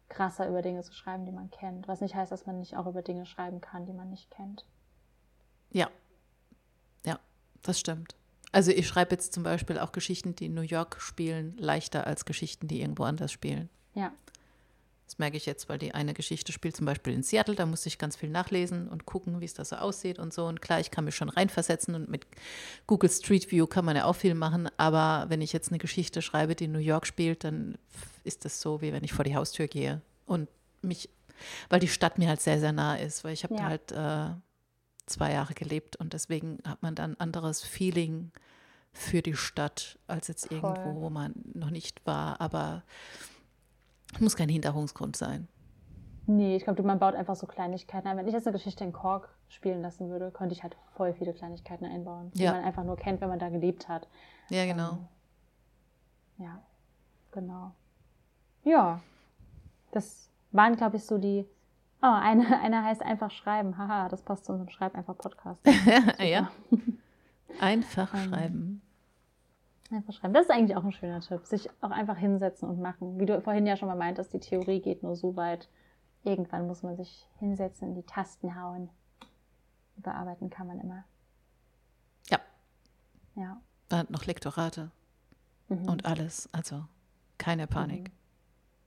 krasser, über Dinge zu schreiben, die man kennt. Was nicht heißt, dass man nicht auch über Dinge schreiben kann, die man nicht kennt. Ja. Ja, das stimmt. Also ich schreibe jetzt zum Beispiel auch Geschichten, die in New York spielen, leichter als Geschichten, die irgendwo anders spielen. Ja. Das merke ich jetzt, weil die eine Geschichte spielt zum Beispiel in Seattle, da musste ich ganz viel nachlesen und gucken, wie es da so aussieht und so. Und klar, ich kann mich schon reinversetzen und mit Google Street View kann man ja auch viel machen. Aber wenn ich jetzt eine Geschichte schreibe, die in New York spielt, dann ist das so, wie wenn ich vor die Haustür gehe und mich, weil die Stadt mir halt sehr, sehr nah ist, weil ich habe ja. halt äh, zwei Jahre gelebt und deswegen hat man dann ein anderes Feeling für die Stadt als jetzt Voll. irgendwo, wo man noch nicht war. Aber muss kein Hinderungsgrund sein. Nee, ich glaube, man baut einfach so Kleinigkeiten ein. Wenn ich jetzt eine Geschichte in Kork spielen lassen würde, könnte ich halt voll viele Kleinigkeiten einbauen, die Ja. man einfach nur kennt, wenn man da gelebt hat. Ja, genau. Ähm, ja, genau. Ja, das waren, glaube ich, so die. Oh, eine, [LAUGHS] eine heißt einfach schreiben. Haha, das passt zu unserem Schreib einfach Podcast. [LAUGHS] ja. Einfach [LAUGHS] Ähm, schreiben. Einfach schreiben. Das ist eigentlich auch ein schöner Tipp. Sich auch einfach hinsetzen und machen. Wie du vorhin ja schon mal meintest, die Theorie geht nur so weit. Irgendwann muss man sich hinsetzen, in die Tasten hauen. Überarbeiten kann man immer. Ja. Ja. Hat noch Lektorate Mhm. und alles. Also keine Panik.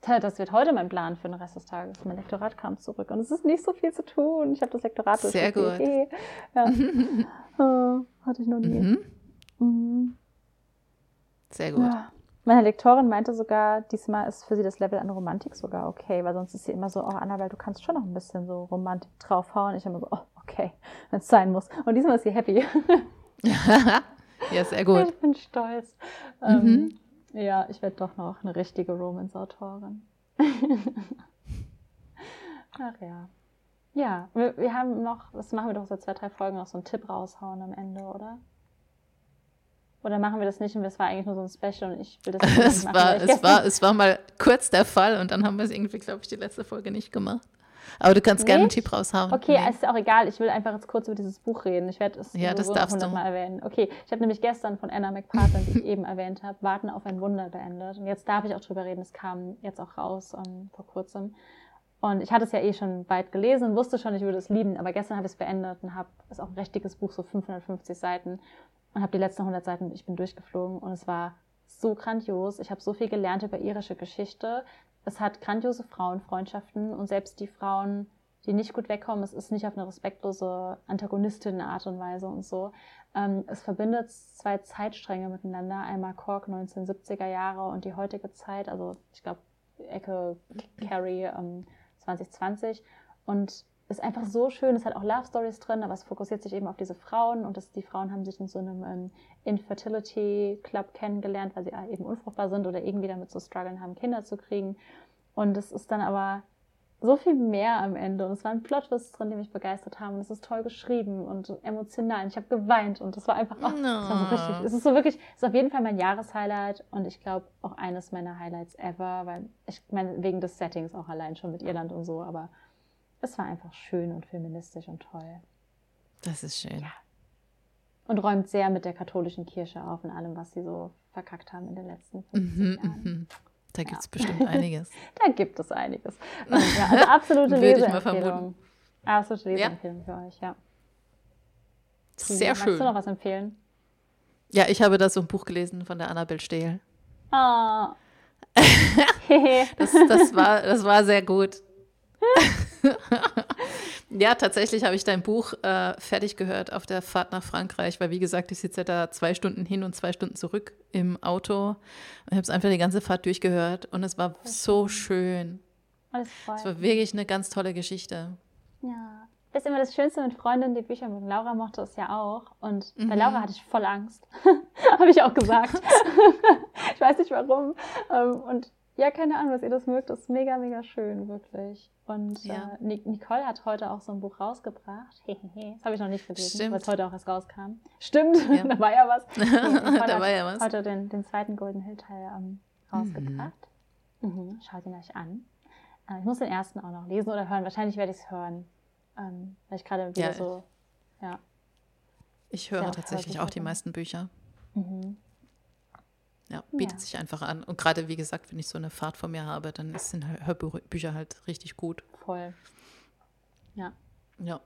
Tja, Das wird heute mein Plan für den Rest des Tages. Mein Lektorat kam zurück und es ist nicht so viel zu tun. Ich habe das Lektorat Sehr durchgeführt. Ja. [LAUGHS] oh, hatte ich noch nie. Mhm. Sehr gut. Ja. Meine Lektorin meinte sogar, diesmal ist für sie das Level an Romantik sogar okay, weil sonst ist sie immer so, oh Annabelle, du kannst schon noch ein bisschen so Romantik draufhauen. Ich immer so, oh, okay, [LAUGHS] wenn es sein muss. Und diesmal ist sie happy. [LAUGHS] ja, sehr gut. Ich bin stolz. Mhm. Ähm, ja, ich werde doch noch eine richtige Romance-Autorin. [LAUGHS] Ach ja. Ja, wir, wir haben noch, das machen wir doch seit zwei, drei Folgen, noch so einen Tipp raushauen am Ende, oder? Oder machen wir das nicht und es war eigentlich nur so ein Special und ich will das [LAUGHS] nicht Es machen, war, es, gestern- war, es war mal kurz der Fall und dann haben wir es irgendwie, glaube ich, die letzte Folge nicht gemacht. Aber du kannst gerne einen Nicht? Tipp raushauen. Okay, Nee. ist auch egal. Ich will einfach jetzt kurz über dieses Buch reden. Ich werde es Ja, das darfst du. hundertmal erwähnen. Okay, ich habe nämlich gestern von Anna McPartlin, die ich [LAUGHS] eben erwähnt habe, Warten auf ein Wunder beendet. Und jetzt darf ich auch drüber reden. Es kam jetzt auch raus ähm, vor kurzem. Und ich hatte es ja eh schon weit gelesen und wusste schon, ich würde es lieben. Aber gestern habe ich es beendet und habe, es ist auch ein recht dickes Buch, so 550 Seiten. Und habe die letzten 100 Seiten, ich bin durchgeflogen. Und es war so grandios. Ich habe so viel gelernt über irische Geschichte. Es hat grandiose Frauenfreundschaften und selbst die Frauen, die nicht gut wegkommen, es ist nicht auf eine respektlose Antagonistin-Art und Weise und so. Ähm, es verbindet zwei Zeitstränge miteinander. Einmal Cork 1970er Jahre und die heutige Zeit, also ich glaube Ecke Carrie ähm, 2020. Und ist einfach so schön. Es hat auch Love Stories drin, aber es fokussiert sich eben auf diese Frauen und das, die Frauen haben sich in so einem ähm, Infertility Club kennengelernt, weil sie eben unfruchtbar sind oder irgendwie damit zu strugglen haben, Kinder zu kriegen. Und es ist dann aber so viel mehr am Ende und es waren Plot-Twists drin, die mich begeistert haben und es ist toll geschrieben und emotional. Und ich habe geweint und das war einfach, oh, das war so richtig. Es ist so wirklich, es ist auf jeden Fall mein Jahreshighlight und ich glaube auch eines meiner Highlights ever, weil ich meine, wegen des Settings auch allein schon mit Irland und so, aber es war einfach schön und feministisch und toll. Das ist schön. Ja. Und räumt sehr mit der katholischen Kirche auf und allem, was sie so verkackt haben in den letzten 50 Mhm, Jahren. mhm. Da gibt es bestimmt einiges. [LAUGHS] Da gibt es einiges. Und, ja, also absolute [LAUGHS] Würde ich mal Leseempfehlung. vermuten. Absolute Leseempfehlung für euch, ja. Sehr Magst schön. du noch was empfehlen? Ja, ich habe da so ein Buch gelesen von der Annabel Stehl. Ah. [LAUGHS] Das, das, war, das war sehr gut. [LAUGHS] ja, tatsächlich habe ich dein Buch äh, fertig gehört auf der Fahrt nach Frankreich, weil wie gesagt, ich sitze ja da zwei Stunden hin und zwei Stunden zurück im Auto und habe es einfach die ganze Fahrt durchgehört und es war so schön. Alles Es freut war wirklich eine ganz tolle Geschichte. Ja. Das ist immer das Schönste mit Freundinnen, die Bücher mit Laura mochte es ja auch. Und bei Mhm. Laura hatte ich voll Angst. [LAUGHS] Habe ich auch gesagt. [LAUGHS] ich weiß nicht warum. Ähm, Und ja, keine Ahnung, dass ihr das mögt. Das ist mega, mega schön, wirklich. Und Ja. äh, Nic- Nicole hat heute auch so ein Buch rausgebracht. [LAUGHS] Das habe ich noch nicht gelesen, weil es heute auch erst rauskam. Stimmt, [LAUGHS] Ja. da war ja was. [LAUGHS] Da war ja was. Heute den, den zweiten Golden Hill Teil ähm, rausgebracht. Mhm. Schaut ihn euch an. Äh, ich muss den ersten auch noch lesen oder hören. Wahrscheinlich werde ich es hören. Ähm, weil ich gerade wieder Ja. so. Ja. Ich höre tatsächlich auch die meisten Bücher. Mhm. Ja, bietet Ja. sich einfach an. Und gerade wie gesagt, wenn ich so eine Fahrt vor mir habe, dann sind Hörbücher halt richtig gut. Voll. Ja. Ja.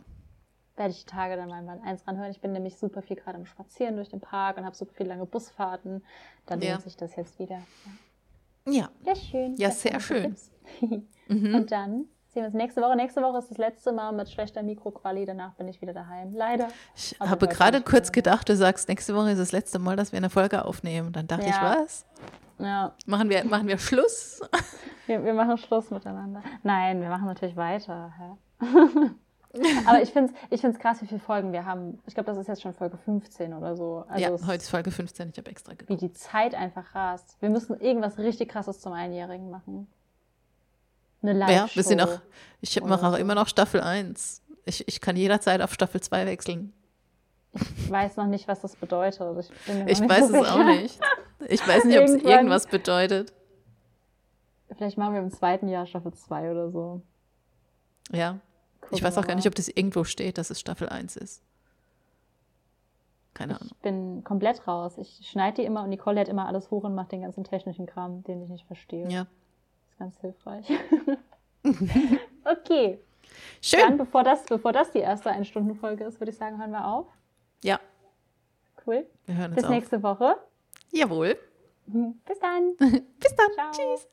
Werde ich die Tage dann mal in 1 ranhören. Ich bin nämlich super viel gerade am Spazieren durch den Park und habe super viele lange Busfahrten. Dann Ja. lohnt sich das jetzt wieder. Ja. Ja, schön. Ja, sehr schön. [LAUGHS] Mhm. Und dann sehen uns nächste Woche. Nächste Woche ist das letzte Mal mit schlechter Mikroquali. Danach bin ich wieder daheim. Leider. Ich Also habe gerade kurz gedacht, du sagst, nächste Woche ist das letzte Mal, dass wir eine Folge aufnehmen. Dann dachte ich, Ja. was? Ja, Machen wir, machen wir Schluss? [LAUGHS] wir, wir machen Schluss miteinander. Nein, wir machen natürlich weiter. [LAUGHS] Aber ich finde es ich find's krass, wie viele Folgen wir haben. Ich glaube, das ist jetzt schon Folge 15 oder so. Also ja, heute ist Folge 15, ich habe extra wie geguckt. die Zeit einfach rast. Wir müssen irgendwas richtig krasses zum Einjährigen machen. Eine live Ja, wir sind auch, ich mache auch immer noch Staffel 1. Ich, ich kann jederzeit auf Staffel 2 wechseln. Ich weiß noch nicht, was das bedeutet. Ich, noch Ich nicht weiß so es auch nicht. Ich weiß nicht, ob es irgendwas bedeutet. Vielleicht machen wir im zweiten Jahr Staffel 2 oder so. Ja. Gucken ich weiß auch gar nicht, ob das irgendwo steht, dass es Staffel 1 ist. Keine Ahnung. Ich bin komplett raus. Ich schneide die immer und Nicole lädt immer alles hoch und macht den ganzen technischen Kram, den ich nicht verstehe. Ja. Ist ganz hilfreich. [LAUGHS] okay. Dann, Schön. bevor das, bevor das die erste Ein-Stunden-Folge ist, würde ich sagen, hören wir auf. Ja, Cool. wir hören uns Bis auf. nächste Woche. Jawohl. Bis dann. [LAUGHS] Bis dann. Ciao. Tschüss.